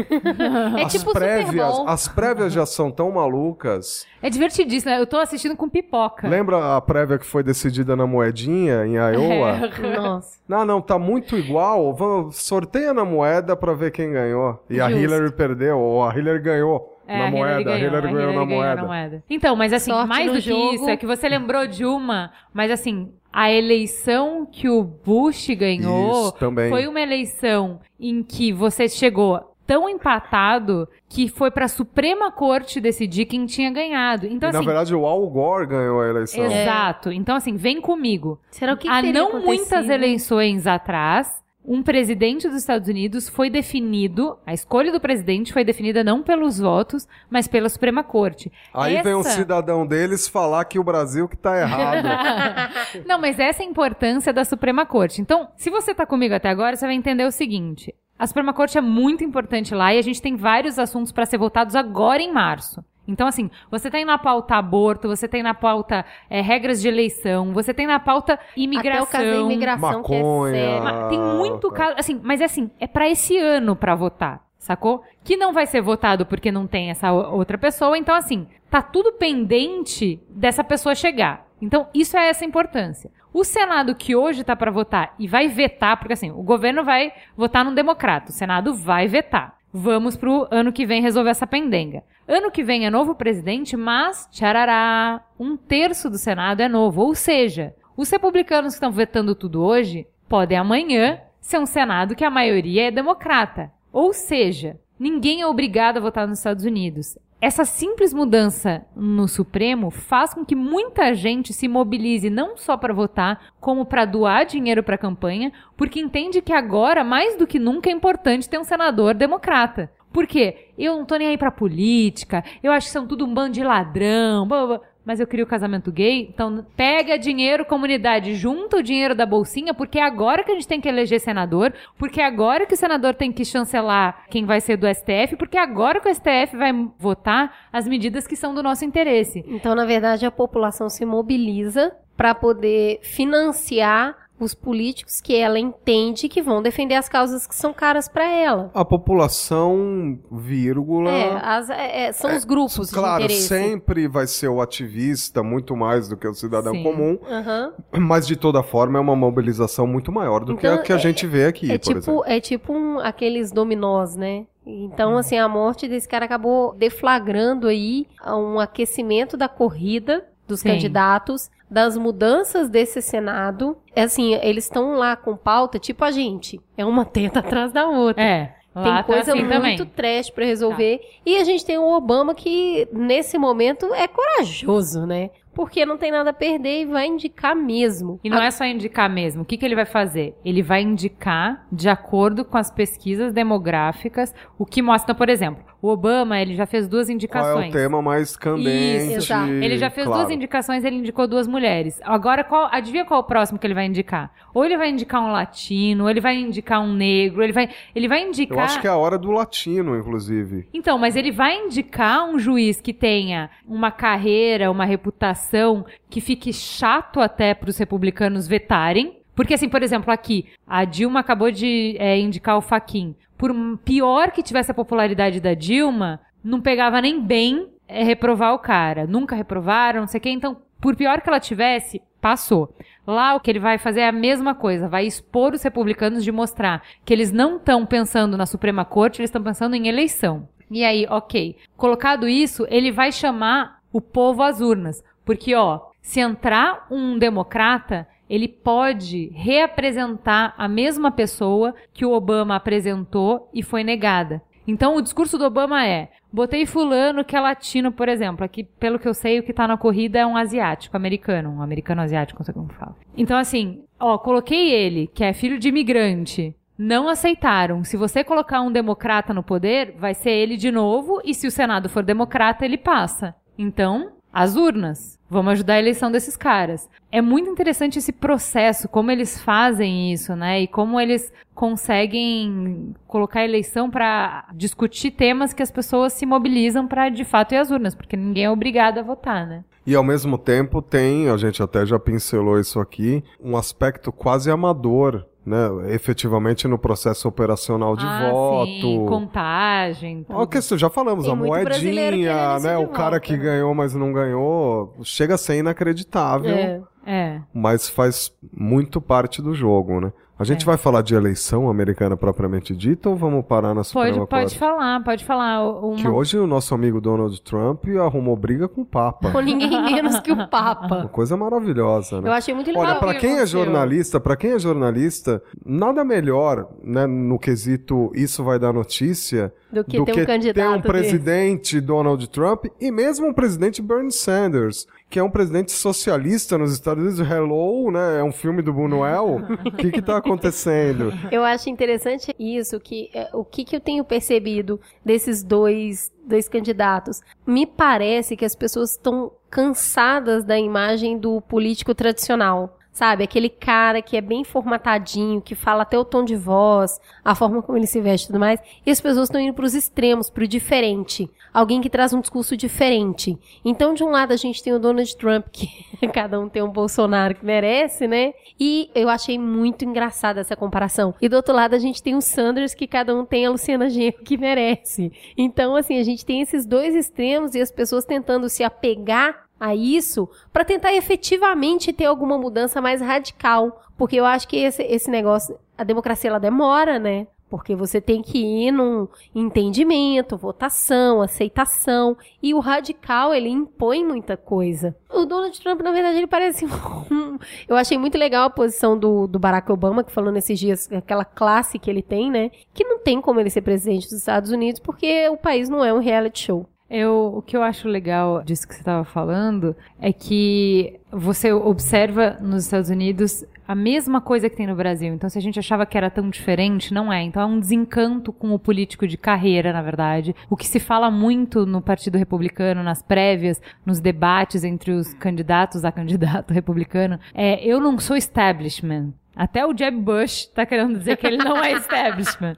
S1: É
S4: as
S1: tipo
S4: prévias, as prévias já são tão malucas.
S2: é divertidíssimo, né? Eu tô assistindo com pipoca.
S4: Lembra a prévia que foi decidida na moedinha em Iowa?
S1: Nossa.
S4: Não, não, tá muito igual. Sorteia na moeda pra ver quem ganhou. E a
S1: Justo.
S4: Hillary perdeu, ou a Hillary ganhou
S2: É,
S4: na
S2: a Hillary
S4: moeda.
S2: ganhou,
S4: a Hillary ganhou, na,
S2: Hillary
S4: moeda.
S2: Então, mas assim,
S1: Sorte
S2: mais do que
S1: jogo.
S2: isso, é que você lembrou de uma, mas assim, a eleição que o Bush ganhou
S4: Isso, também.
S2: foi uma eleição em que você chegou tão empatado que foi pra Suprema Corte decidir quem tinha ganhado. Então,
S4: e na
S2: assim,
S4: verdade o Al Gore ganhou a eleição.
S2: exato. Então, assim, vem comigo.
S1: Será que, que
S2: Há não
S1: acontecido?
S2: muitas eleições atrás, um presidente dos Estados Unidos foi definido, a escolha do presidente foi definida não pelos votos, mas pela Suprema Corte.
S4: Aí vem um
S2: Essa-
S4: cidadão deles falar que o Brasil que tá errado.
S2: Não, mas essa é a importância da Suprema Corte. Então, se você tá comigo até agora, você vai entender o seguinte. A Suprema Corte é muito importante lá e a gente tem vários assuntos para ser votados agora em março. Então, assim, você tem na pauta aborto, você tem na pauta é, regras de eleição, você tem na pauta imigração.
S1: Até o caso da imigração, que é
S4: Maconha.
S1: sério.
S2: Tem muito
S4: tá.
S2: caso, assim, mas é assim, é pra esse ano pra votar, sacou? Que não vai ser votado porque não tem essa outra pessoa, então assim, tá tudo pendente dessa pessoa chegar. Então, isso é essa importância. O Senado que hoje tá pra votar e vai vetar, porque assim, o governo vai votar num democrata, o Senado vai vetar. Vamos pro ano que vem resolver essa pendenga. Ano que vem é novo presidente, mas, tcharará, um terço do Senado é novo. Ou seja, os republicanos que estão vetando tudo hoje podem amanhã ser um Senado que a maioria é democrata. Ou seja, ninguém é obrigado a votar nos Estados Unidos. Essa simples mudança no Supremo faz com que muita gente se mobilize não só para votar, como para doar dinheiro para a campanha, porque entende que agora, mais do que nunca, é importante ter um senador democrata. Por quê? Eu não tô nem aí pra política, eu acho que são tudo um bando de ladrão, blá, blá, blá. mas eu queria o casamento gay, então pega dinheiro, comunidade, junta o dinheiro da bolsinha, porque é agora que a gente tem que eleger senador, porque é agora que o senador tem que chancelar quem vai ser do STF, porque é agora que o STF vai votar as medidas que são do nosso interesse.
S1: Então, na verdade, a população se mobiliza para poder financiar os políticos que ela entende que vão defender as causas que são caras para ela.
S4: A população, vírgula.
S1: É, as- é, é, são os grupos
S4: claro,
S1: de interesse.
S4: sempre vai ser o ativista muito mais do que o cidadão
S2: Sim.
S4: comum,
S1: Aham.
S4: mas de toda forma é uma mobilização muito maior do que
S1: Então,
S4: a que a
S1: é-
S4: gente vê aqui,
S1: É
S4: por
S1: tipo,
S4: exemplo.
S1: é tipo um- aqueles dominós, né? Então, assim, a morte desse cara acabou deflagrando aí um aquecimento da corrida dos
S2: Sim.
S1: candidatos, das mudanças desse Senado. É assim, eles estão lá com pauta, tipo a gente. É uma tenta atrás da outra.
S2: É,
S1: Tem
S2: lá tá
S1: coisa
S2: assim
S1: muito
S2: também. Tá.
S1: trash pra resolver. E a gente tem o Obama que, nesse momento, é corajoso, né? Porque não tem nada a perder e vai indicar mesmo.
S2: E não é só indicar mesmo. O que, que ele vai fazer? Ele vai indicar de acordo com as pesquisas demográficas, o que mostra, por exemplo, o Obama, ele já fez duas
S4: Qual
S2: indicações.
S4: é o tema mais candente?
S1: Isso, exato.
S2: Ele já fez
S4: claro.
S2: duas indicações, ele indicou duas mulheres. Agora, qual, adivinha qual é o próximo que ele vai indicar? Ou ele vai indicar um latino, ou ele vai indicar um negro, ele vai, ele vai indicar...
S4: Eu acho que é a hora do latino, inclusive.
S2: Então, mas ele vai indicar um juiz que tenha uma carreira, uma reputação que fique chato até para os republicanos vetarem. Porque, assim, por exemplo, aqui, a Dilma acabou de é, indicar o Faquin. Por pior que tivesse a popularidade da Dilma, não pegava nem bem é, reprovar o cara. Nunca reprovaram, não sei o quê. Então, por pior que ela tivesse, passou. Lá o que ele vai fazer é a mesma coisa, vai expor os republicanos de mostrar que eles não estão pensando na Suprema Corte, eles estão pensando em eleição. E aí, ok. Colocado isso, ele vai chamar o povo às urnas. Porque, ó, se entrar um democrata, ele pode reapresentar a mesma pessoa que o Obama apresentou e foi negada. Então, o discurso do Obama é: botei fulano que é latino, por exemplo. Aqui, pelo que eu sei, o que tá na corrida é um asiático, americano, um americano asiático, não sei como fala. Então, assim, ó, coloquei ele, que é filho de imigrante. Não aceitaram. Se você colocar um democrata no poder, vai ser ele de novo, e se o Senado for democrata, ele passa. Então, as urnas. Vamos ajudar a eleição desses caras. É muito interessante esse processo, como eles fazem isso, né? E como eles conseguem colocar a eleição para discutir temas que as pessoas se mobilizam para de fato ir às urnas, porque ninguém é obrigado a votar, né?
S4: E ao mesmo tempo tem, a gente até já pincelou isso aqui, um aspecto quase amador, né? Efetivamente no processo operacional de
S2: ah,
S4: voto.
S2: sim, contagem.
S4: Ó, que isso, já falamos,
S1: Tem
S4: a moedinha, né? O cara
S1: volta,
S4: que
S1: né?
S4: ganhou, mas não ganhou, chega a ser inacreditável,
S1: É.
S2: É.
S4: mas faz muito parte do jogo, né? A gente
S2: É.
S4: vai falar de eleição americana propriamente dita ou vamos parar na Suprema
S2: Pode, pode falar, pode falar. Uma...
S4: Que hoje o nosso amigo Donald Trump arrumou briga com o Papa.
S1: Com ninguém menos que o
S4: Uma
S1: Papa.
S4: coisa maravilhosa, né?
S1: Eu achei muito legal.
S4: Olha, pra
S2: que
S4: quem é jornalista, para quem é jornalista, nada melhor, né, no quesito isso vai dar notícia,
S1: Do que ter um candidato
S4: ter um presidente Donald Trump e mesmo um presidente Bernie Sanders, que é um presidente socialista nos Estados Unidos. Hello, né? É um filme do Buñuel. O que que tá acontecendo?
S1: Eu acho interessante isso, que é, o que, que eu tenho percebido desses dois, dois candidatos. Me parece que as pessoas estão cansadas da imagem do político tradicional. Sabe? Aquele cara que é bem formatadinho, que fala até o tom de voz, a forma como ele se veste e tudo mais. E as pessoas estão indo pros extremos, pro diferente. Alguém que traz um discurso diferente. Então, de um lado, a gente tem o Donald Trump, que cada um tem um Bolsonaro que merece, né? E eu achei muito engraçada essa comparação. E do outro lado, a gente tem o Sanders, que cada um tem a Luciana Genro que merece. Então, assim, a gente tem esses dois extremos e as pessoas tentando se apegar a isso para tentar efetivamente ter alguma mudança mais radical. Porque eu acho que esse, esse negócio, a democracia ela demora, né? Porque você tem que ir num entendimento, votação, aceitação. E o radical, ele impõe muita coisa. O Donald Trump, na verdade, ele parece um... Eu achei muito legal a posição do, do Barack Obama, que falou nesses dias, aquela classe que ele tem, né? Que não tem como ele ser presidente dos Estados Unidos, porque o país não é um reality show.
S2: Eu, o que eu acho legal disso que você estava falando é que você observa nos Estados Unidos a mesma coisa que tem no Brasil. Então, se a gente achava que era tão diferente, não é. Então, é um desencanto com o político de carreira, na verdade. O que se fala muito no Partido Republicano, nas prévias, nos debates entre os candidatos a candidato republicano, é: eu não sou establishment. Até o Jeb Bush tá querendo dizer que ele não é establishment.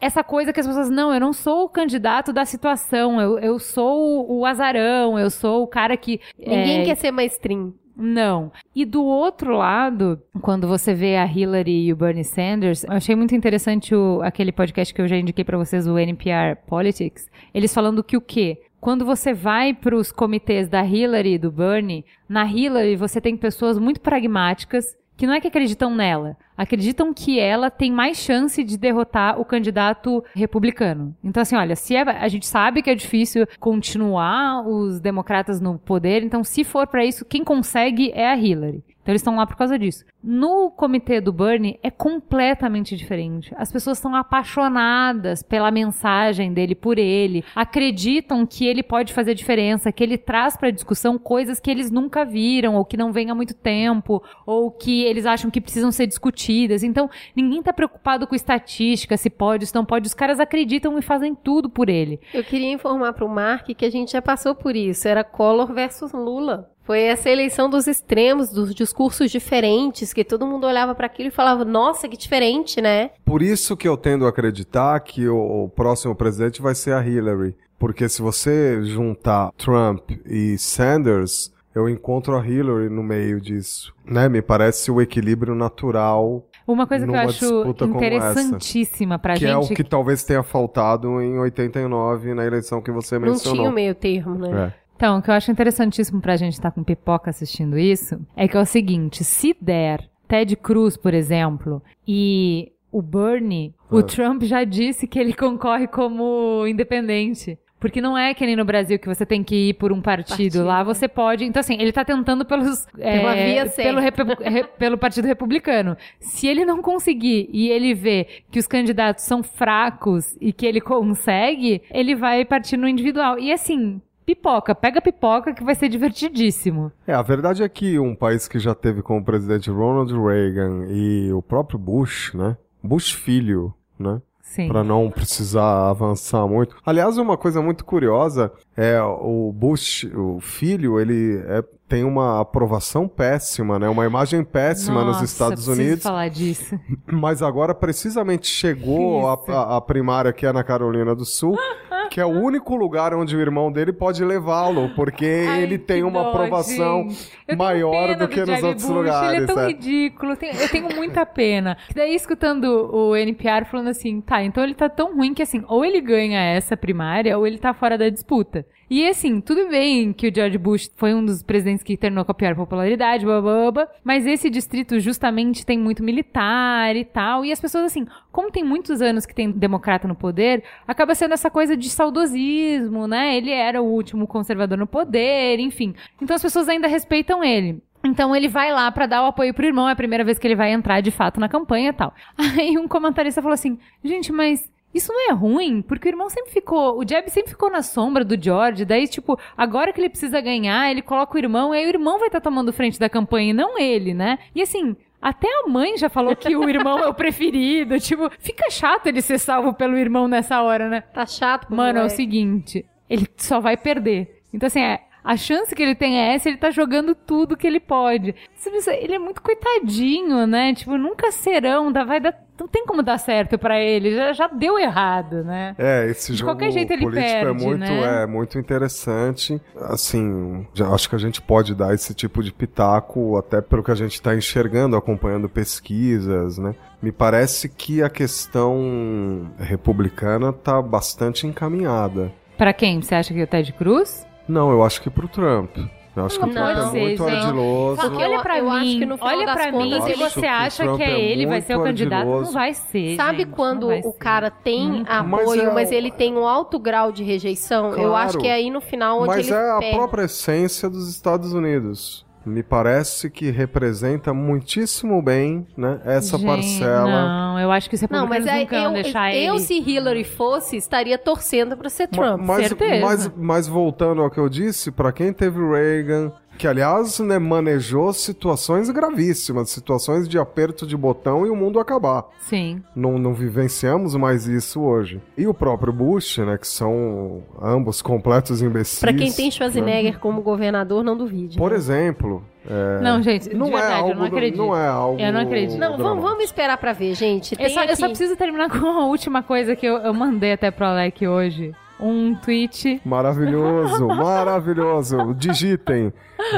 S2: Essa coisa que as pessoas, não, eu não sou o candidato da situação, eu, eu sou o azarão, eu sou o cara que.
S1: Ninguém
S2: é,
S1: quer ser mainstream.
S2: não. E do outro lado, quando você vê a Hillary e o Bernie Sanders, eu achei muito interessante o, aquele podcast que eu já indiquei pra vocês, o NPR Politics. Eles falando que o quê? Quando você vai para os comitês da Hillary e do Bernie, na Hillary você tem pessoas muito pragmáticas que não é que acreditam nela, acreditam que ela tem mais chance de derrotar o candidato republicano. Então, assim, olha, se é- a gente sabe que é difícil continuar os democratas no poder, então, se for para isso, quem consegue é a Hillary. Então eles estão lá por causa disso. No comitê do Bernie é completamente diferente. As pessoas são apaixonadas pela mensagem dele por ele, acreditam que ele pode fazer diferença, que ele traz para discussão coisas que eles nunca viram ou que não vêm há muito tempo, ou que eles acham que precisam ser discutidas. Então, ninguém tá preocupado com estatística, se pode, se não pode. Os caras acreditam e fazem tudo por ele.
S1: Eu queria informar pro Mark que a gente já passou por isso. Era Collor versus Lula. Foi essa eleição dos extremos, dos discursos diferentes, que todo mundo olhava para aquilo e falava, nossa, que diferente, né?
S4: Por isso que eu tendo a acreditar que o, o próximo presidente vai ser a Hillary. Porque se você juntar Trump e Sanders, eu encontro a Hillary no meio disso. Né? Me parece o equilíbrio natural,
S2: Uma coisa que eu acho interessantíssima pra
S4: que
S2: gente.
S4: é o que talvez tenha faltado em 89 na eleição que você
S1: Não
S4: mencionou.
S1: tinha o meio termo, né?
S4: É.
S2: Então, o que eu acho interessantíssimo pra gente estar com pipoca assistindo isso é que é o seguinte: se der Ted Cruz, por exemplo, e o Bernie, o
S4: Ah.
S2: Trump já disse que ele concorre como independente. Porque não é que nem no Brasil que você tem que ir por um partido.
S1: Partido.
S2: Lá você pode. Então, assim, ele tá tentando pelos.
S1: Pela
S2: é, pelo, re- pelo Partido Republicano. Se ele não conseguir e ele vê que os candidatos são fracos e que ele consegue, ele vai partir no individual. E assim, pipoca, pega pipoca que vai ser divertidíssimo.
S4: É, a verdade é que um país que já teve como presidente Ronald Reagan e o próprio Bush, né? Bush filho, né?
S2: Sim.
S4: Pra não precisar avançar muito. Aliás, uma coisa muito curiosa é o Bush, o filho, ele é- tem uma aprovação péssima, né? Uma imagem péssima
S2: Nossa,
S4: nos Estados Unidos.
S2: falar disso.
S4: Mas agora precisamente chegou a, a- a primária que é na Carolina do Sul, que é o único lugar onde o irmão dele pode levá-lo, porque
S2: Ai,
S4: ele tem uma
S2: dó,
S4: aprovação maior do que nos outros
S2: Bush,
S4: lugares.
S2: Ele é tão
S4: é.
S2: ridículo. Eu tenho muita pena. E daí, escutando o NPR falando assim, tá, então ele tá tão ruim que assim, ou ele ganha essa primária, ou ele tá fora da disputa. E assim, tudo bem que o George Bush foi um dos presidentes que terminou com a pior popularidade, blá, blá, blá, mas esse distrito justamente tem muito militar e tal, e as pessoas assim, como tem muitos anos que tem democrata no poder, acaba sendo essa coisa de saudosismo, né? Ele era o último conservador no poder, enfim. Então as pessoas ainda respeitam ele. Então ele vai lá pra dar o apoio pro irmão, é a primeira vez que ele vai entrar de fato na campanha e tal. Aí um comentarista falou assim: gente, mas isso não é ruim, porque o irmão sempre ficou, o Jeb sempre ficou na sombra do George, daí, tipo, agora que ele precisa ganhar, ele coloca o irmão, aí o irmão vai estar tomando frente da campanha e não ele, né? E assim, até a mãe já falou que o irmão é o preferido, tipo, fica chato ele ser salvo pelo irmão nessa hora, né?
S1: Tá chato.
S2: Mano, é o seguinte, ele só vai perder. Então, assim, é, A chance que ele tem é essa, ele tá jogando tudo que ele pode. Pensa, ele é muito coitadinho, né? Tipo, nunca serão, vai dar. Não tem como dar certo pra ele, já, já deu errado, né?
S4: É, esse
S2: De
S4: jogo
S2: qualquer jeito ele
S4: político é
S2: perde,
S4: muito,
S2: né?
S4: é muito interessante. Assim, já acho que a gente pode dar esse tipo de pitaco até pelo que a gente está enxergando, acompanhando pesquisas, né? Me parece que a questão republicana tá bastante encaminhada.
S2: Pra quem? Você acha que é o Ted Cruz?
S4: Não, eu acho que pro Trump. Eu acho que
S2: Não
S4: o Trump
S2: pode
S4: é
S2: ser,
S4: muito
S2: gente.
S4: ardiloso.
S1: Porque
S2: olha
S1: eu-
S2: pra
S1: eu
S2: mim,
S1: que
S2: olha pra
S1: contas
S2: mim, se você acha que é
S4: é
S2: ele, vai ser o candidato, não
S4: ardiloso.
S2: vai ser.
S1: Sabe
S2: gente,
S1: quando
S2: não
S1: o
S2: ser.
S1: cara tem
S2: Hum.
S1: apoio,
S4: Mas
S1: mas,
S4: é o-
S1: ele tem um alto grau de rejeição? Eu
S4: Claro.
S1: acho que é aí no final onde
S4: Mas
S1: ele
S4: é a
S1: perde.
S4: própria essência dos Estados Unidos. Me parece que representa muitíssimo bem, né, essa
S2: Gente,
S4: parcela.
S2: Não, eu acho que os
S1: Não,
S2: republicanos
S1: mas é,
S2: nunca
S1: eu,
S2: deixar
S1: eu,
S2: ele.
S1: se Hillary fosse, estaria torcendo pra ser Trump.
S4: mas,
S2: certeza.
S4: Mas, mas voltando ao que eu disse, pra quem teve Reagan, que aliás né, manejou situações gravíssimas, situações de aperto de botão e o mundo acabar.
S2: Sim.
S4: Não, não vivenciamos mais isso hoje. E o próprio Bush, né, que são ambos completos imbecis.
S1: Pra quem tem
S4: né?
S1: Schwarzenegger como governador, não duvide.
S4: Por
S1: né?
S4: exemplo, é,
S2: Não, gente,
S4: não é
S2: verdade,
S4: algo
S2: eu não acredito.
S4: não é algo
S2: Eu não acredito.
S1: Não, vamos, vamos esperar pra ver, gente.
S2: Eu só, eu só preciso terminar com a última coisa que eu, eu mandei até pro Alec hoje. Um tweet.
S4: Maravilhoso, maravilhoso. Digitem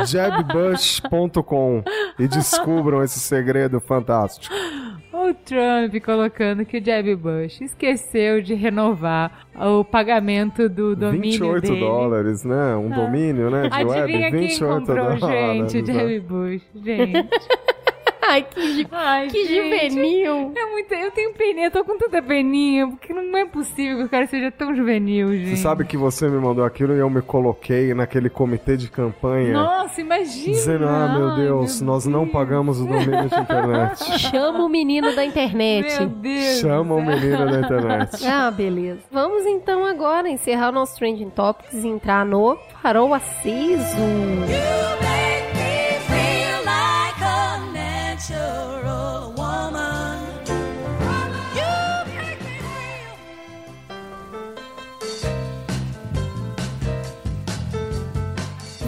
S4: jebbush.com e descubram esse segredo fantástico.
S2: O Trump colocando que o Jeb Bush esqueceu de renovar o pagamento do domínio
S4: 28
S2: dele.
S4: dólares, né? Um domínio, né? De
S2: Adivinha
S4: web,
S2: quem
S4: 28
S2: comprou,
S4: dólares.
S2: gente?
S4: né?
S2: Jeb Bush. Gente.
S1: Ai, que, ju-
S2: Ai,
S1: que
S2: gente.
S1: juvenil.
S2: É muito, eu tenho peninha, eu tô com tanta peninha, porque não é possível que o cara seja tão juvenil, gente.
S4: Você sabe que você me mandou aquilo e eu me coloquei naquele comitê de campanha.
S2: Nossa, imagina!
S4: Dizendo, ah, meu
S2: Ai,
S4: Deus, nós não
S2: Deus.
S4: pagamos o domínio de internet.
S1: Chama o menino da internet.
S2: Meu Deus!
S4: Chama o menino da internet.
S1: Ah, beleza. Vamos então agora encerrar o nosso Trending Topics e entrar no Farol Aceso.
S8: You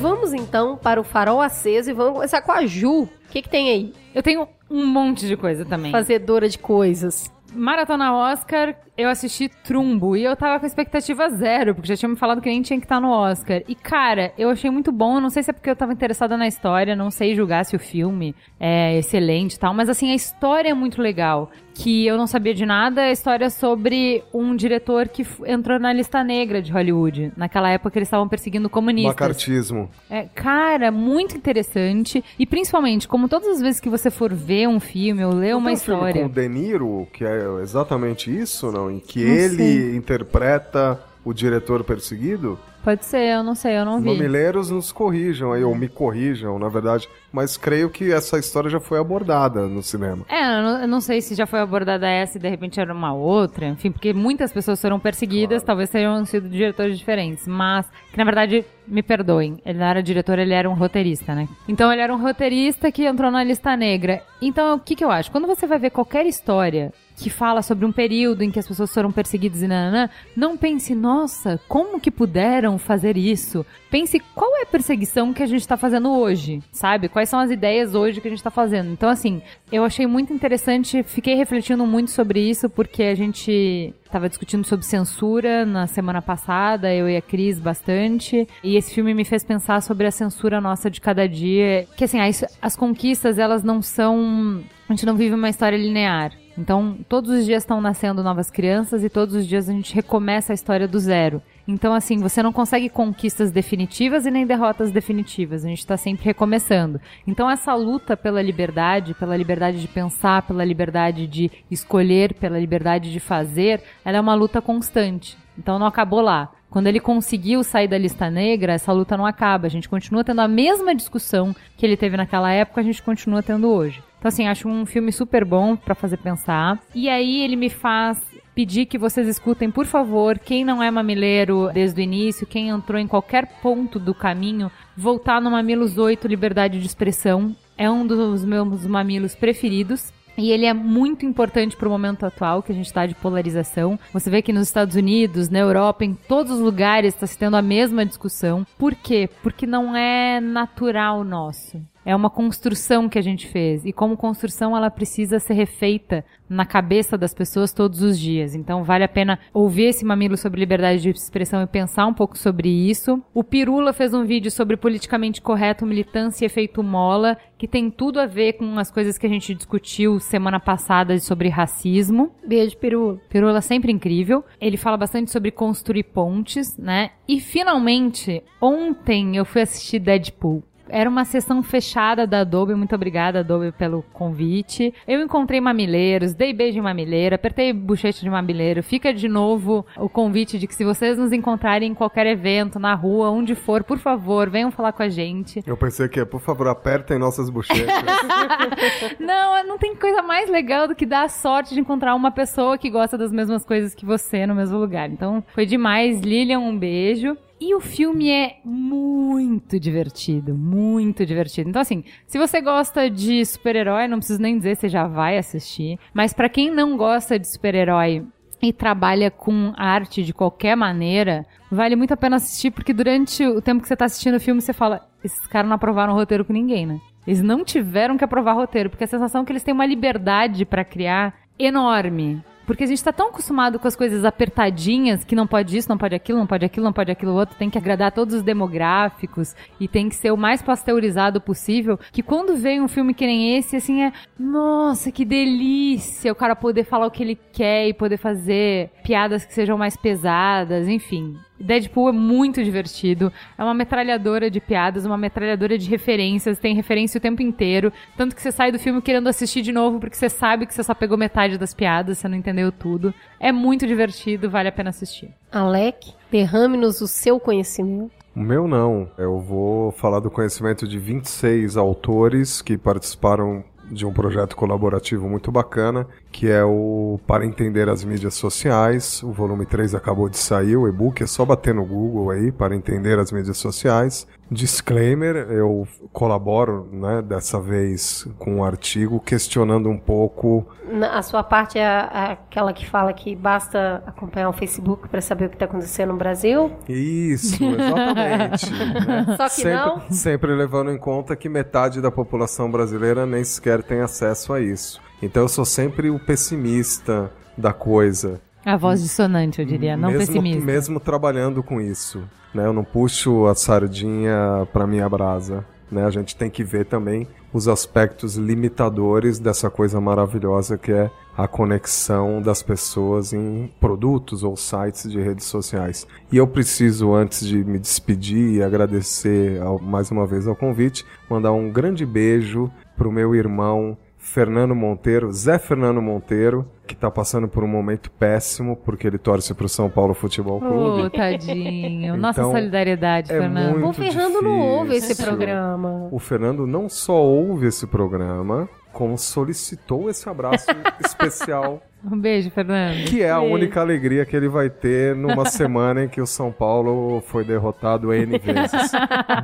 S1: Vamos então para o Farol Aceso e vamos começar com a Ju. O que, que tem aí?
S2: Eu tenho um monte de coisa também.
S1: Fazedora de coisas.
S2: Maratona Oscar, eu assisti Trumbo e eu tava com expectativa zero, porque já tinha me falado que nem tinha que estar no Oscar. E cara, eu achei muito bom, não sei se é porque eu tava interessada na história, não sei julgar se o filme é excelente e tal, mas assim, a história é muito legal. Que eu não sabia de nada, é a história sobre um diretor que entrou na lista negra de Hollywood. Naquela época eles estavam perseguindo comunistas.
S4: Macartismo.
S2: É, cara, muito interessante. E principalmente, como todas as vezes que você for ver um filme ou ler
S4: Não
S2: uma
S4: tem um filme
S2: história.
S4: com o De Niro, que é exatamente isso, não? Em que
S2: Não
S4: ele
S2: sei.
S4: interpreta o diretor perseguido?
S2: Pode ser, eu não sei, eu não vi.
S4: Mamileiros nos corrijam aí, ou me corrijam, na verdade. Mas creio que essa história já foi abordada no cinema.
S2: É, eu não, eu não sei se já foi abordada essa e de repente era uma outra, enfim, porque muitas pessoas foram perseguidas, talvez tenham sido diretores diferentes, mas que na verdade, me perdoem, ele não era diretor, ele era um roteirista, né? Então ele era um roteirista que entrou na lista negra. Então o que que eu acho? Quando você vai ver qualquer história que fala sobre um período em que as pessoas foram perseguidas e nananã, não pense, nossa, como que puderam fazer isso? Pense qual é a perseguição que a gente está fazendo hoje, sabe? Quais são as ideias hoje que a gente está fazendo. Então, assim, eu achei muito interessante, fiquei refletindo muito sobre isso, porque a gente estava discutindo sobre censura na semana passada, eu e a Cris bastante, e esse filme me fez pensar sobre a censura nossa de cada dia, que assim, as, as conquistas, elas não são... A gente não vive uma história linear. Então, todos os dias estão nascendo novas crianças e todos os dias a gente recomeça a história do zero. Então, assim, você não consegue conquistas definitivas e nem derrotas definitivas. A gente está sempre recomeçando. Então, essa luta pela liberdade, pela liberdade de pensar, pela liberdade de escolher, pela liberdade de fazer, ela é uma luta constante. Então, não acabou lá. Quando ele conseguiu sair da lista negra, essa luta não acaba. A gente continua tendo a mesma discussão que ele teve naquela época, a gente continua tendo hoje. Então, assim, acho um filme super bom pra fazer pensar. E aí ele me faz pedir que vocês escutem, por favor, quem não é mamileiro desde o início, quem entrou em qualquer ponto do caminho, voltar no Mamilos 8 Liberdade de Expressão. É um dos meus mamilos preferidos. E ele é muito importante para o momento atual que a gente está de polarização. Você vê que nos Estados Unidos, na Europa, em todos os lugares está se tendo a mesma discussão. Por quê? Porque não é natural nosso. É uma construção que a gente fez. E como construção, ela precisa ser refeita na cabeça das pessoas todos os dias. Então, vale a pena ouvir esse mamilo sobre liberdade de expressão e pensar um pouco sobre isso. O Pirula fez um vídeo sobre politicamente correto, militância e efeito mola, que tem tudo a ver com as coisas que a gente discutiu semana passada sobre racismo.
S1: Beijo, Peru.
S2: Pirula sempre incrível. Ele fala bastante sobre construir pontes, né? E finalmente, ontem eu fui assistir Deadpool. Era uma sessão fechada da Adobe. Muito obrigada, Adobe, pelo convite. Eu encontrei mamileiros, dei beijo em mamileira, apertei bochecha de mamileiro. Fica de novo o convite de que se vocês nos encontrarem em qualquer evento, na rua, onde for, por favor, venham falar com a gente.
S4: Eu pensei que, por favor, apertem nossas bochechas.
S2: Não, não tem coisa mais legal do que dar a sorte de encontrar uma pessoa que gosta das mesmas coisas que você no mesmo lugar. Então, foi demais. Lilian, um beijo. E o filme é muito divertido, muito divertido. Então, assim, se você gosta de super-herói, não preciso nem dizer, você já vai assistir. Mas pra quem não gosta de super-herói e trabalha com arte de qualquer maneira, vale muito a pena assistir, porque durante o tempo que você tá assistindo o filme, você fala: esses caras não aprovaram o roteiro com ninguém, né? Eles não tiveram que aprovar roteiro, porque a sensação é que eles têm uma liberdade pra criar enorme. Porque a gente tá tão acostumado com as coisas apertadinhas, que não pode isso, não pode aquilo, não pode aquilo, não pode aquilo outro, tem que agradar todos os demográficos e tem que ser o mais pasteurizado possível, que quando vem um filme que nem esse, assim, é, nossa, que delícia o cara poder falar o que ele quer e poder fazer piadas que sejam mais pesadas, enfim. Deadpool é muito divertido. É uma metralhadora de piadas, uma metralhadora de referências, tem referência o tempo inteiro. Tanto que você sai do filme querendo assistir de novo, porque você sabe que você só pegou metade das piadas, você não entendeu tudo. É muito divertido, vale a pena assistir.
S1: Alec, derrame-nos o seu conhecimento.
S4: O meu não. Eu vou falar do conhecimento de 26 autores que participaram de um projeto colaborativo muito bacana, que é o Para Entender as Mídias Sociais. O volume 3 acabou de sair, o e-book é só bater no Google aí, Para Entender as Mídias Sociais. Disclaimer, eu colaboro, né, dessa vez com um artigo questionando um pouco
S1: A sua parte é aquela que fala que basta acompanhar o Facebook para saber o que está acontecendo no Brasil.
S4: Isso, exatamente. né?
S1: Só que
S4: sempre,
S1: não.
S4: sempre levando em conta que metade da população brasileira nem sequer tem acesso a isso. Então eu sou sempre o pessimista da coisa.
S2: A voz dissonante, eu diria, não
S4: mesmo,
S2: pessimista.
S4: Mesmo trabalhando com isso. Né? Eu não puxo a sardinha pra minha brasa. Né? A gente tem que ver também os aspectos limitadores dessa coisa maravilhosa que é a conexão das pessoas em produtos ou sites de redes sociais. E eu preciso, antes de me despedir e agradecer ao- mais uma vez ao convite, mandar um grande beijo pro meu irmão Fernando Monteiro, Zé Fernando Monteiro, que tá passando por um momento péssimo porque ele torce pro São Paulo Futebol Clube.
S2: Ô, tadinho. Nossa
S4: Então,
S2: solidariedade,
S4: é
S2: Fernando.
S4: muito
S1: O Fernando não ouve esse
S4: difícil.
S1: programa.
S4: O Fernando não só ouve esse programa, como solicitou esse abraço especial,
S2: Um beijo, Fernando.
S4: que é a
S1: Beijo.
S4: única alegria que ele vai ter numa semana em que o São Paulo foi derrotado N vezes.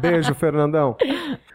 S4: Beijo, Fernandão.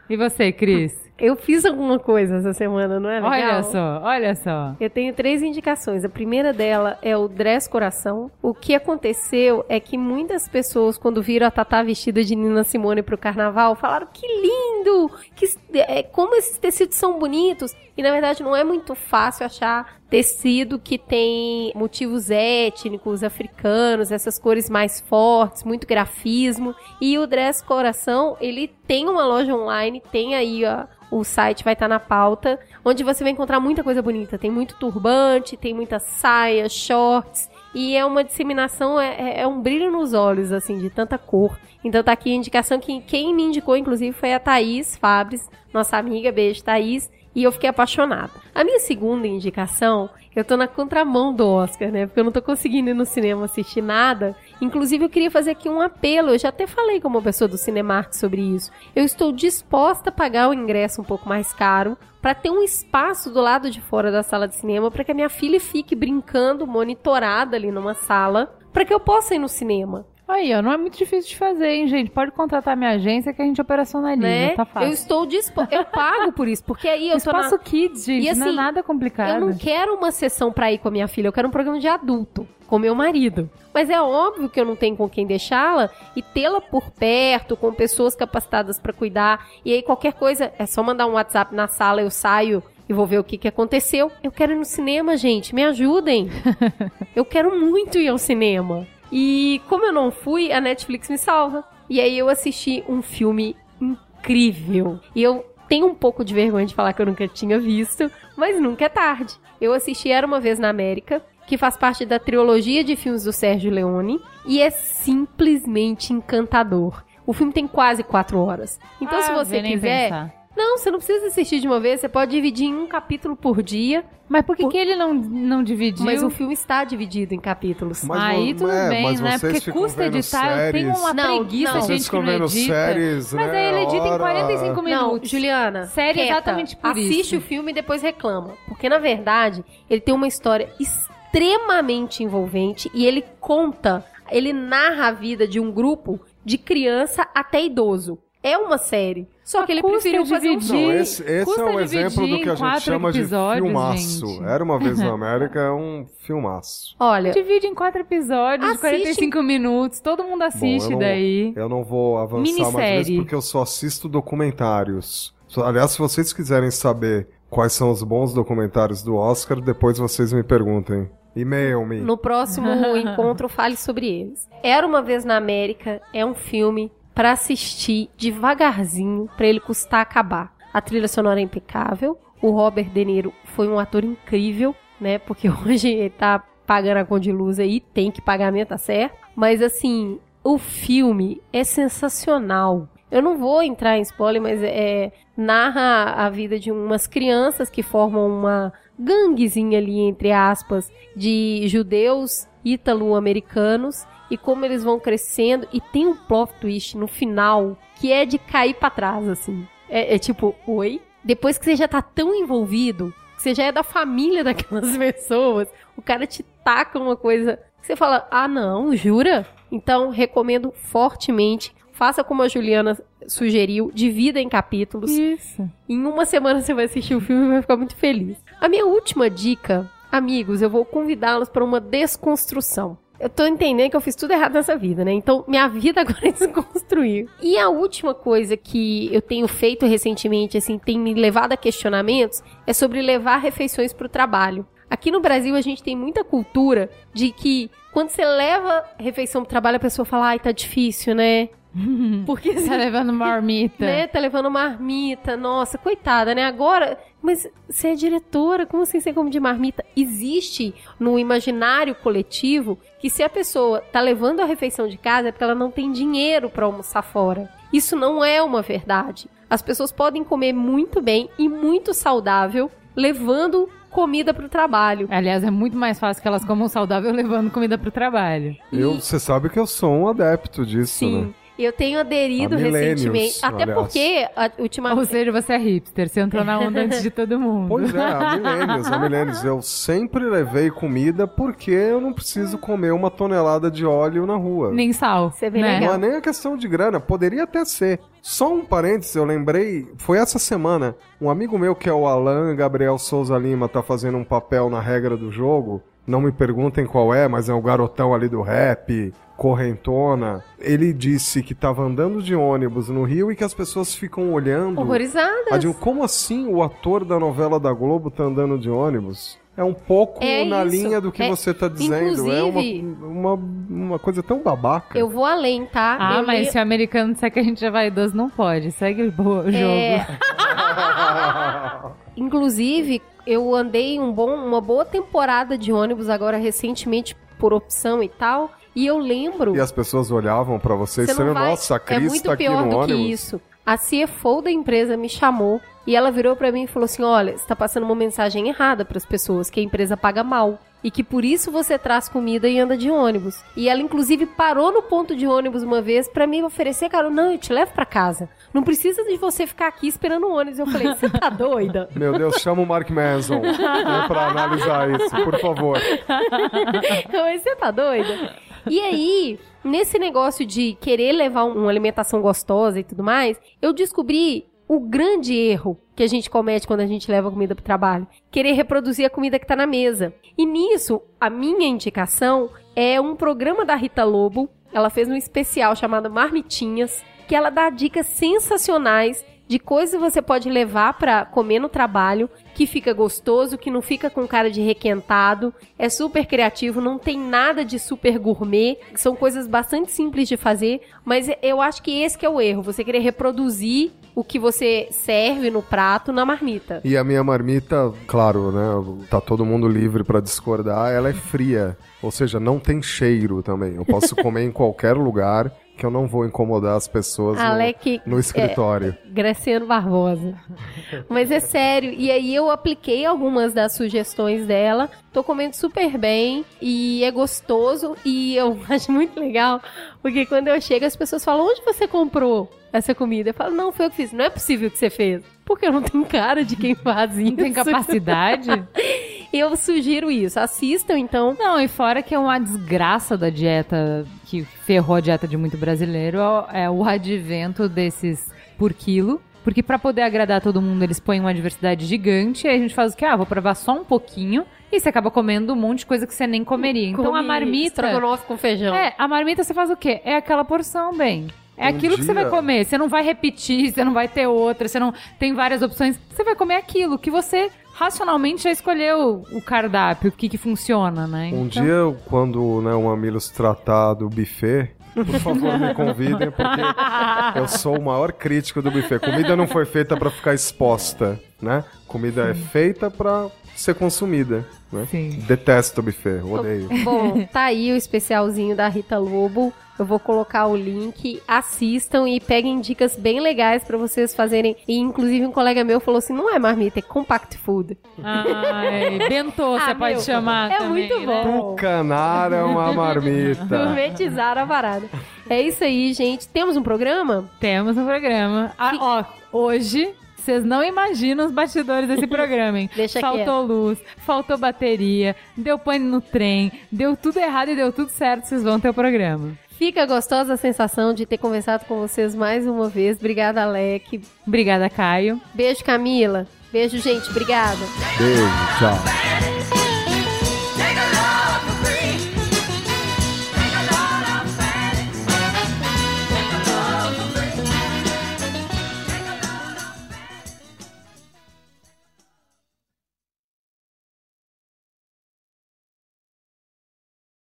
S2: E você, Cris?
S1: Eu fiz alguma coisa essa semana, não é legal?
S2: Olha só, olha só.
S1: Eu tenho três indicações. A primeira dela é o Dress Coração. O que aconteceu é que muitas pessoas, quando viram a Tatá vestida de Nina Simone pro carnaval, falaram que lindo! Que, é, como esses tecidos são bonitos! E na verdade não é muito fácil achar tecido que tem motivos étnicos, africanos, essas cores mais fortes, muito grafismo. E o Dress Coração, ele tem uma loja online, tem aí ó, o site vai estar na pauta, onde você vai encontrar muita coisa bonita. Tem muito turbante, tem muita saia, shorts. E é uma disseminação, é, é- é um brilho nos olhos, assim, de tanta cor. Então tá aqui a indicação que quem me indicou, inclusive, foi a Thaís Fabres, nossa amiga, beijo, Thaís. E eu fiquei apaixonada. A minha segunda indicação, eu tô na contramão do Oscar, né? Porque eu não tô conseguindo ir no cinema assistir nada. Inclusive, eu queria fazer aqui um apelo. Eu já até falei com uma pessoa do Cinemark sobre isso. Eu estou disposta a pagar o ingresso um pouco mais caro para ter um espaço do lado de fora da sala de cinema para que a minha filha fique brincando monitorada ali numa sala para que eu possa ir no cinema.
S2: Aí, ó, não é muito difícil de fazer, hein, gente? Pode contratar minha agência que a gente operacionaliza,
S1: né?
S2: tá fácil.
S1: Eu estou disposto. Eu pago por isso, porque aí eu tô na...
S2: Espaço Kids, gente,
S1: E
S2: não é
S1: assim,
S2: nada complicado.
S1: Eu não quero uma sessão pra ir com a minha filha, eu quero um programa de adulto, com meu marido. Mas é óbvio que eu não tenho com quem deixá-la e tê-la por perto, com pessoas capacitadas pra cuidar. E aí qualquer coisa, é só mandar um WhatsApp na sala, eu saio e vou ver o que, que aconteceu. Eu quero ir no cinema, gente, me ajudem. eu quero muito ir ao cinema. E como eu não fui, a Netflix me salva. E aí eu assisti um filme incrível. E eu tenho um pouco de vergonha de falar que eu nunca tinha visto, mas nunca é tarde. Eu assisti Era Uma Vez na América, que faz parte da trilogia de filmes do Sérgio Leone, e é simplesmente encantador. O filme tem quase quatro horas. Então, se
S2: Ah,
S1: você
S2: vê nem
S1: quiser.
S2: pensar.
S1: Não, você não precisa assistir de uma vez, você pode dividir em um capítulo por dia,
S2: Mas por que,
S1: Por-
S2: que ele não, não dividiu?
S1: mas o filme está dividido em capítulos.
S4: Mas
S2: Aí tudo
S4: é,
S2: bem,
S4: mas
S2: né?
S4: vocês
S2: Porque
S4: ficam
S2: custa
S4: vendo
S2: editar, eu tenho
S4: séries-
S2: uma
S1: Não,
S2: preguiça
S1: não.
S2: gente que não
S4: vendo
S2: edita.
S4: séries,
S2: Mas
S4: né?
S2: aí ele edita em
S4: Hora-
S2: 45
S1: Não,
S2: minutos.
S1: Juliana.
S2: Série
S1: quieta.
S2: exatamente por
S1: Assiste
S2: isso.
S1: o filme e depois reclama. Porque, na verdade, ele tem uma história extremamente envolvente e ele conta, ele narra a vida de um grupo de criança até idoso. É uma série. Só que ele
S2: custa
S1: preferiu fazer um
S2: dividir.
S4: Não, esse, esse
S2: Custa
S4: é um
S2: dividir
S4: exemplo do
S2: em
S4: que a gente
S2: quatro
S4: chama de
S2: episódios,
S4: filmaço.
S2: gente.
S4: Era uma vez na América, é um filmaço.
S1: Olha,
S2: Divide em quatro episódios
S1: Assiste-
S2: 45 minutos, todo mundo assiste
S4: Bom, eu não-
S2: daí.
S4: Eu não vou avançar mais
S2: Minissérie.
S4: nisso porque eu só assisto documentários. Aliás, se vocês quiserem saber quais são os bons documentários do Oscar, depois vocês me perguntem. E-mail-me.
S1: no próximo encontro fale sobre eles. Era uma vez na América é um filme pra assistir devagarzinho, pra ele custar acabar. A trilha sonora é impecável. O Robert De Niro foi um ator incrível, né? Porque hoje ele tá pagando a conta de luz aí, tem que minha, tá certo? Mas assim, o filme é sensacional. Eu não vou entrar em spoiler, mas é, narra a vida de umas crianças que formam uma ganguezinha ali, entre aspas, de judeus ítalo-americanos e como eles vão crescendo. E tem um plot twist no final que é de cair pra trás, assim. É, é tipo, oi? Depois que você já tá tão envolvido, que você já é da família daquelas pessoas, o cara te taca uma coisa que você fala, ah não, jura? Então, recomendo fortemente. Faça como a Juliana sugeriu, divida em capítulos.
S2: Isso.
S1: Em uma semana você vai assistir o filme e vai ficar muito feliz. A minha última dica, amigos, eu vou convidá-los para uma desconstrução. Eu tô entendendo que eu fiz tudo errado nessa vida, né? Então, minha vida agora é desconstruir. E a última coisa que eu tenho feito recentemente, assim, tem me levado a questionamentos, é sobre levar refeições pro trabalho. Aqui no Brasil, a gente tem muita cultura de que quando você leva refeição pro trabalho, a pessoa fala, ai, tá difícil, né? Porque
S2: Tá levando marmita.
S1: né? Tá levando marmita. Nossa, coitada, né? Agora, mas você é diretora, como assim você come de marmita? Existe no imaginário coletivo que se a pessoa tá levando a refeição de casa é porque ela não tem dinheiro pra almoçar fora. Isso não é uma verdade. As pessoas podem comer muito bem e muito saudável levando comida pro trabalho.
S2: Aliás, é muito mais fácil que elas comam saudável levando comida pro trabalho.
S4: Eu, você sabe que eu sou um adepto disso,
S1: Sim.
S4: né?
S1: Eu tenho aderido recentemente. Até
S4: aliás.
S1: porque, a,
S2: Ou
S1: ultimamente.
S2: seja, você é hipster, você entrou na onda antes de todo mundo.
S4: Pois é, há milênios, há milênios. Eu sempre levei comida porque eu não preciso comer uma tonelada de óleo na rua.
S2: Nem sal.
S1: Isso é bem
S2: né?
S1: legal.
S4: Não é nem a questão de grana, poderia até ser. Só um parênteses, eu lembrei, foi essa semana, um amigo meu que é o Alan Gabriel Souza Lima, tá fazendo um papel na regra do jogo. Não me perguntem qual é, mas é o garotão ali do rap, correntona. Ele disse que tava andando de ônibus no Rio e que as pessoas ficam olhando.
S1: Horrorizadas.
S4: Digo, como assim o ator da novela da Globo tá andando de ônibus? É um pouco
S1: É
S4: na
S1: isso.
S4: linha do que
S1: É,
S4: você tá dizendo. É uma, uma, uma coisa tão babaca.
S1: Eu vou além, tá?
S2: Ah,
S1: Eu
S2: mas
S1: leio-
S2: se o americano disser que a gente é vaidoso, não pode. Segue o jogo.
S1: É. Inclusive, eu andei um bom, uma boa temporada de ônibus agora recentemente por opção e tal. E eu lembro.
S4: E as pessoas olhavam pra você e
S1: Você vai-
S4: nossa, a
S1: é
S4: Cris
S1: muito
S4: tá aqui
S1: pior do
S4: ônibus.
S1: que isso. A CFO da empresa me chamou e ela virou pra mim e falou assim: "Olha, você tá passando uma mensagem errada pras pessoas que a empresa paga mal e que por isso você traz comida e anda de ônibus". E ela inclusive parou no ponto de ônibus uma vez pra me oferecer, cara, não, eu te levo pra casa. Não precisa de você ficar aqui esperando o ônibus. Eu falei: "Você tá doida?"
S4: Meu Deus, chama o Mark Manson né, pra analisar isso, por favor.
S1: Mas você tá doida? E aí, nesse negócio de querer levar um- uma alimentação gostosa e tudo mais, eu descobri o grande erro que a gente comete quando a gente leva comida pro trabalho. Querer reproduzir a comida que tá na mesa. E nisso, a minha indicação é um programa da Rita Lobo. Ela fez um especial chamado Marmitinhas, que ela dá dicas sensacionais de coisas que você pode levar pra comer no trabalho, que fica gostoso, que não fica com cara de requentado, é super criativo, não tem nada de super gourmet, são coisas bastante simples de fazer, mas eu acho que esse que é o erro, você querer reproduzir o que você serve no prato na marmita.
S4: E a minha marmita, claro, né? Tá todo mundo livre pra discordar, ela é fria. Ou seja, não tem cheiro também. Eu posso comer em qualquer lugar que eu não vou incomodar as pessoas no-
S1: Alec,
S4: no, escritório.
S1: Graciano Barbosa. Mas é sério. E aí eu apliquei algumas das sugestões dela. Tô comendo super bem e é gostoso. E eu acho muito legal, porque quando eu chego, as pessoas falam: onde você comprou essa comida? Eu falo, não, foi eu que fiz. Não é possível que você fez. Porque eu não tenho cara de quem faz isso.
S2: Não tem capacidade?
S1: Eu sugiro isso. Assistam, então.
S2: Não, e fora que é uma desgraça da dieta que ferrou a dieta de muito brasileiro é o advento desses por quilo. Porque pra poder agradar todo mundo, eles põem uma diversidade gigante. E aí a gente faz o quê? Ah, vou provar só um pouquinho. E você acaba comendo um monte de coisa que você nem comeria. Então a
S1: Come
S2: marmita.
S1: Estrogonofe com feijão.
S2: É, a marmita você faz o quê? É aquela porção, bem. É
S4: Um
S2: aquilo que você
S4: dia-
S2: vai comer. Você não vai repetir, você não vai ter outra, você não tem várias opções. Você vai comer aquilo que você racionalmente já escolheu o cardápio, o que que funciona, né?
S4: Um
S2: Então-
S4: dia, quando né, o Mamilos tratar do buffet, por favor, me convidem, porque eu sou o maior crítico do buffet. Comida não foi feita pra ficar exposta, né? Comida é feita pra ser consumida, né?
S2: Sim.
S4: Detesto o buffet, odeio.
S1: Bom, tá aí o especialzinho da Rita Lobo. Eu vou colocar o link. Assistam e peguem dicas bem legais pra vocês fazerem. E inclusive um colega meu falou assim: não é marmita, é compact food.
S2: Ai, bentô, você
S1: Ah,
S2: pode
S1: meu,
S2: chamar
S1: é
S2: também,
S1: muito
S2: né?
S1: bom.
S4: Tucanar é uma marmita.
S1: Gourmetizaram a parada. É isso aí, gente. Temos um programa?
S2: Temos um programa. Ah, ó, hoje, vocês não imaginam os bastidores desse programa, hein?
S1: Deixa
S2: faltou luz, faltou bateria, deu pane no trem, deu tudo errado e deu tudo certo, vocês vão ter o programa.
S1: Fica gostosa a sensação de ter conversado com vocês mais uma vez. Obrigada, Alec.
S2: Obrigada, Caio.
S1: Beijo, Camila. Beijo, gente. Obrigada.
S4: Beijo, tchau.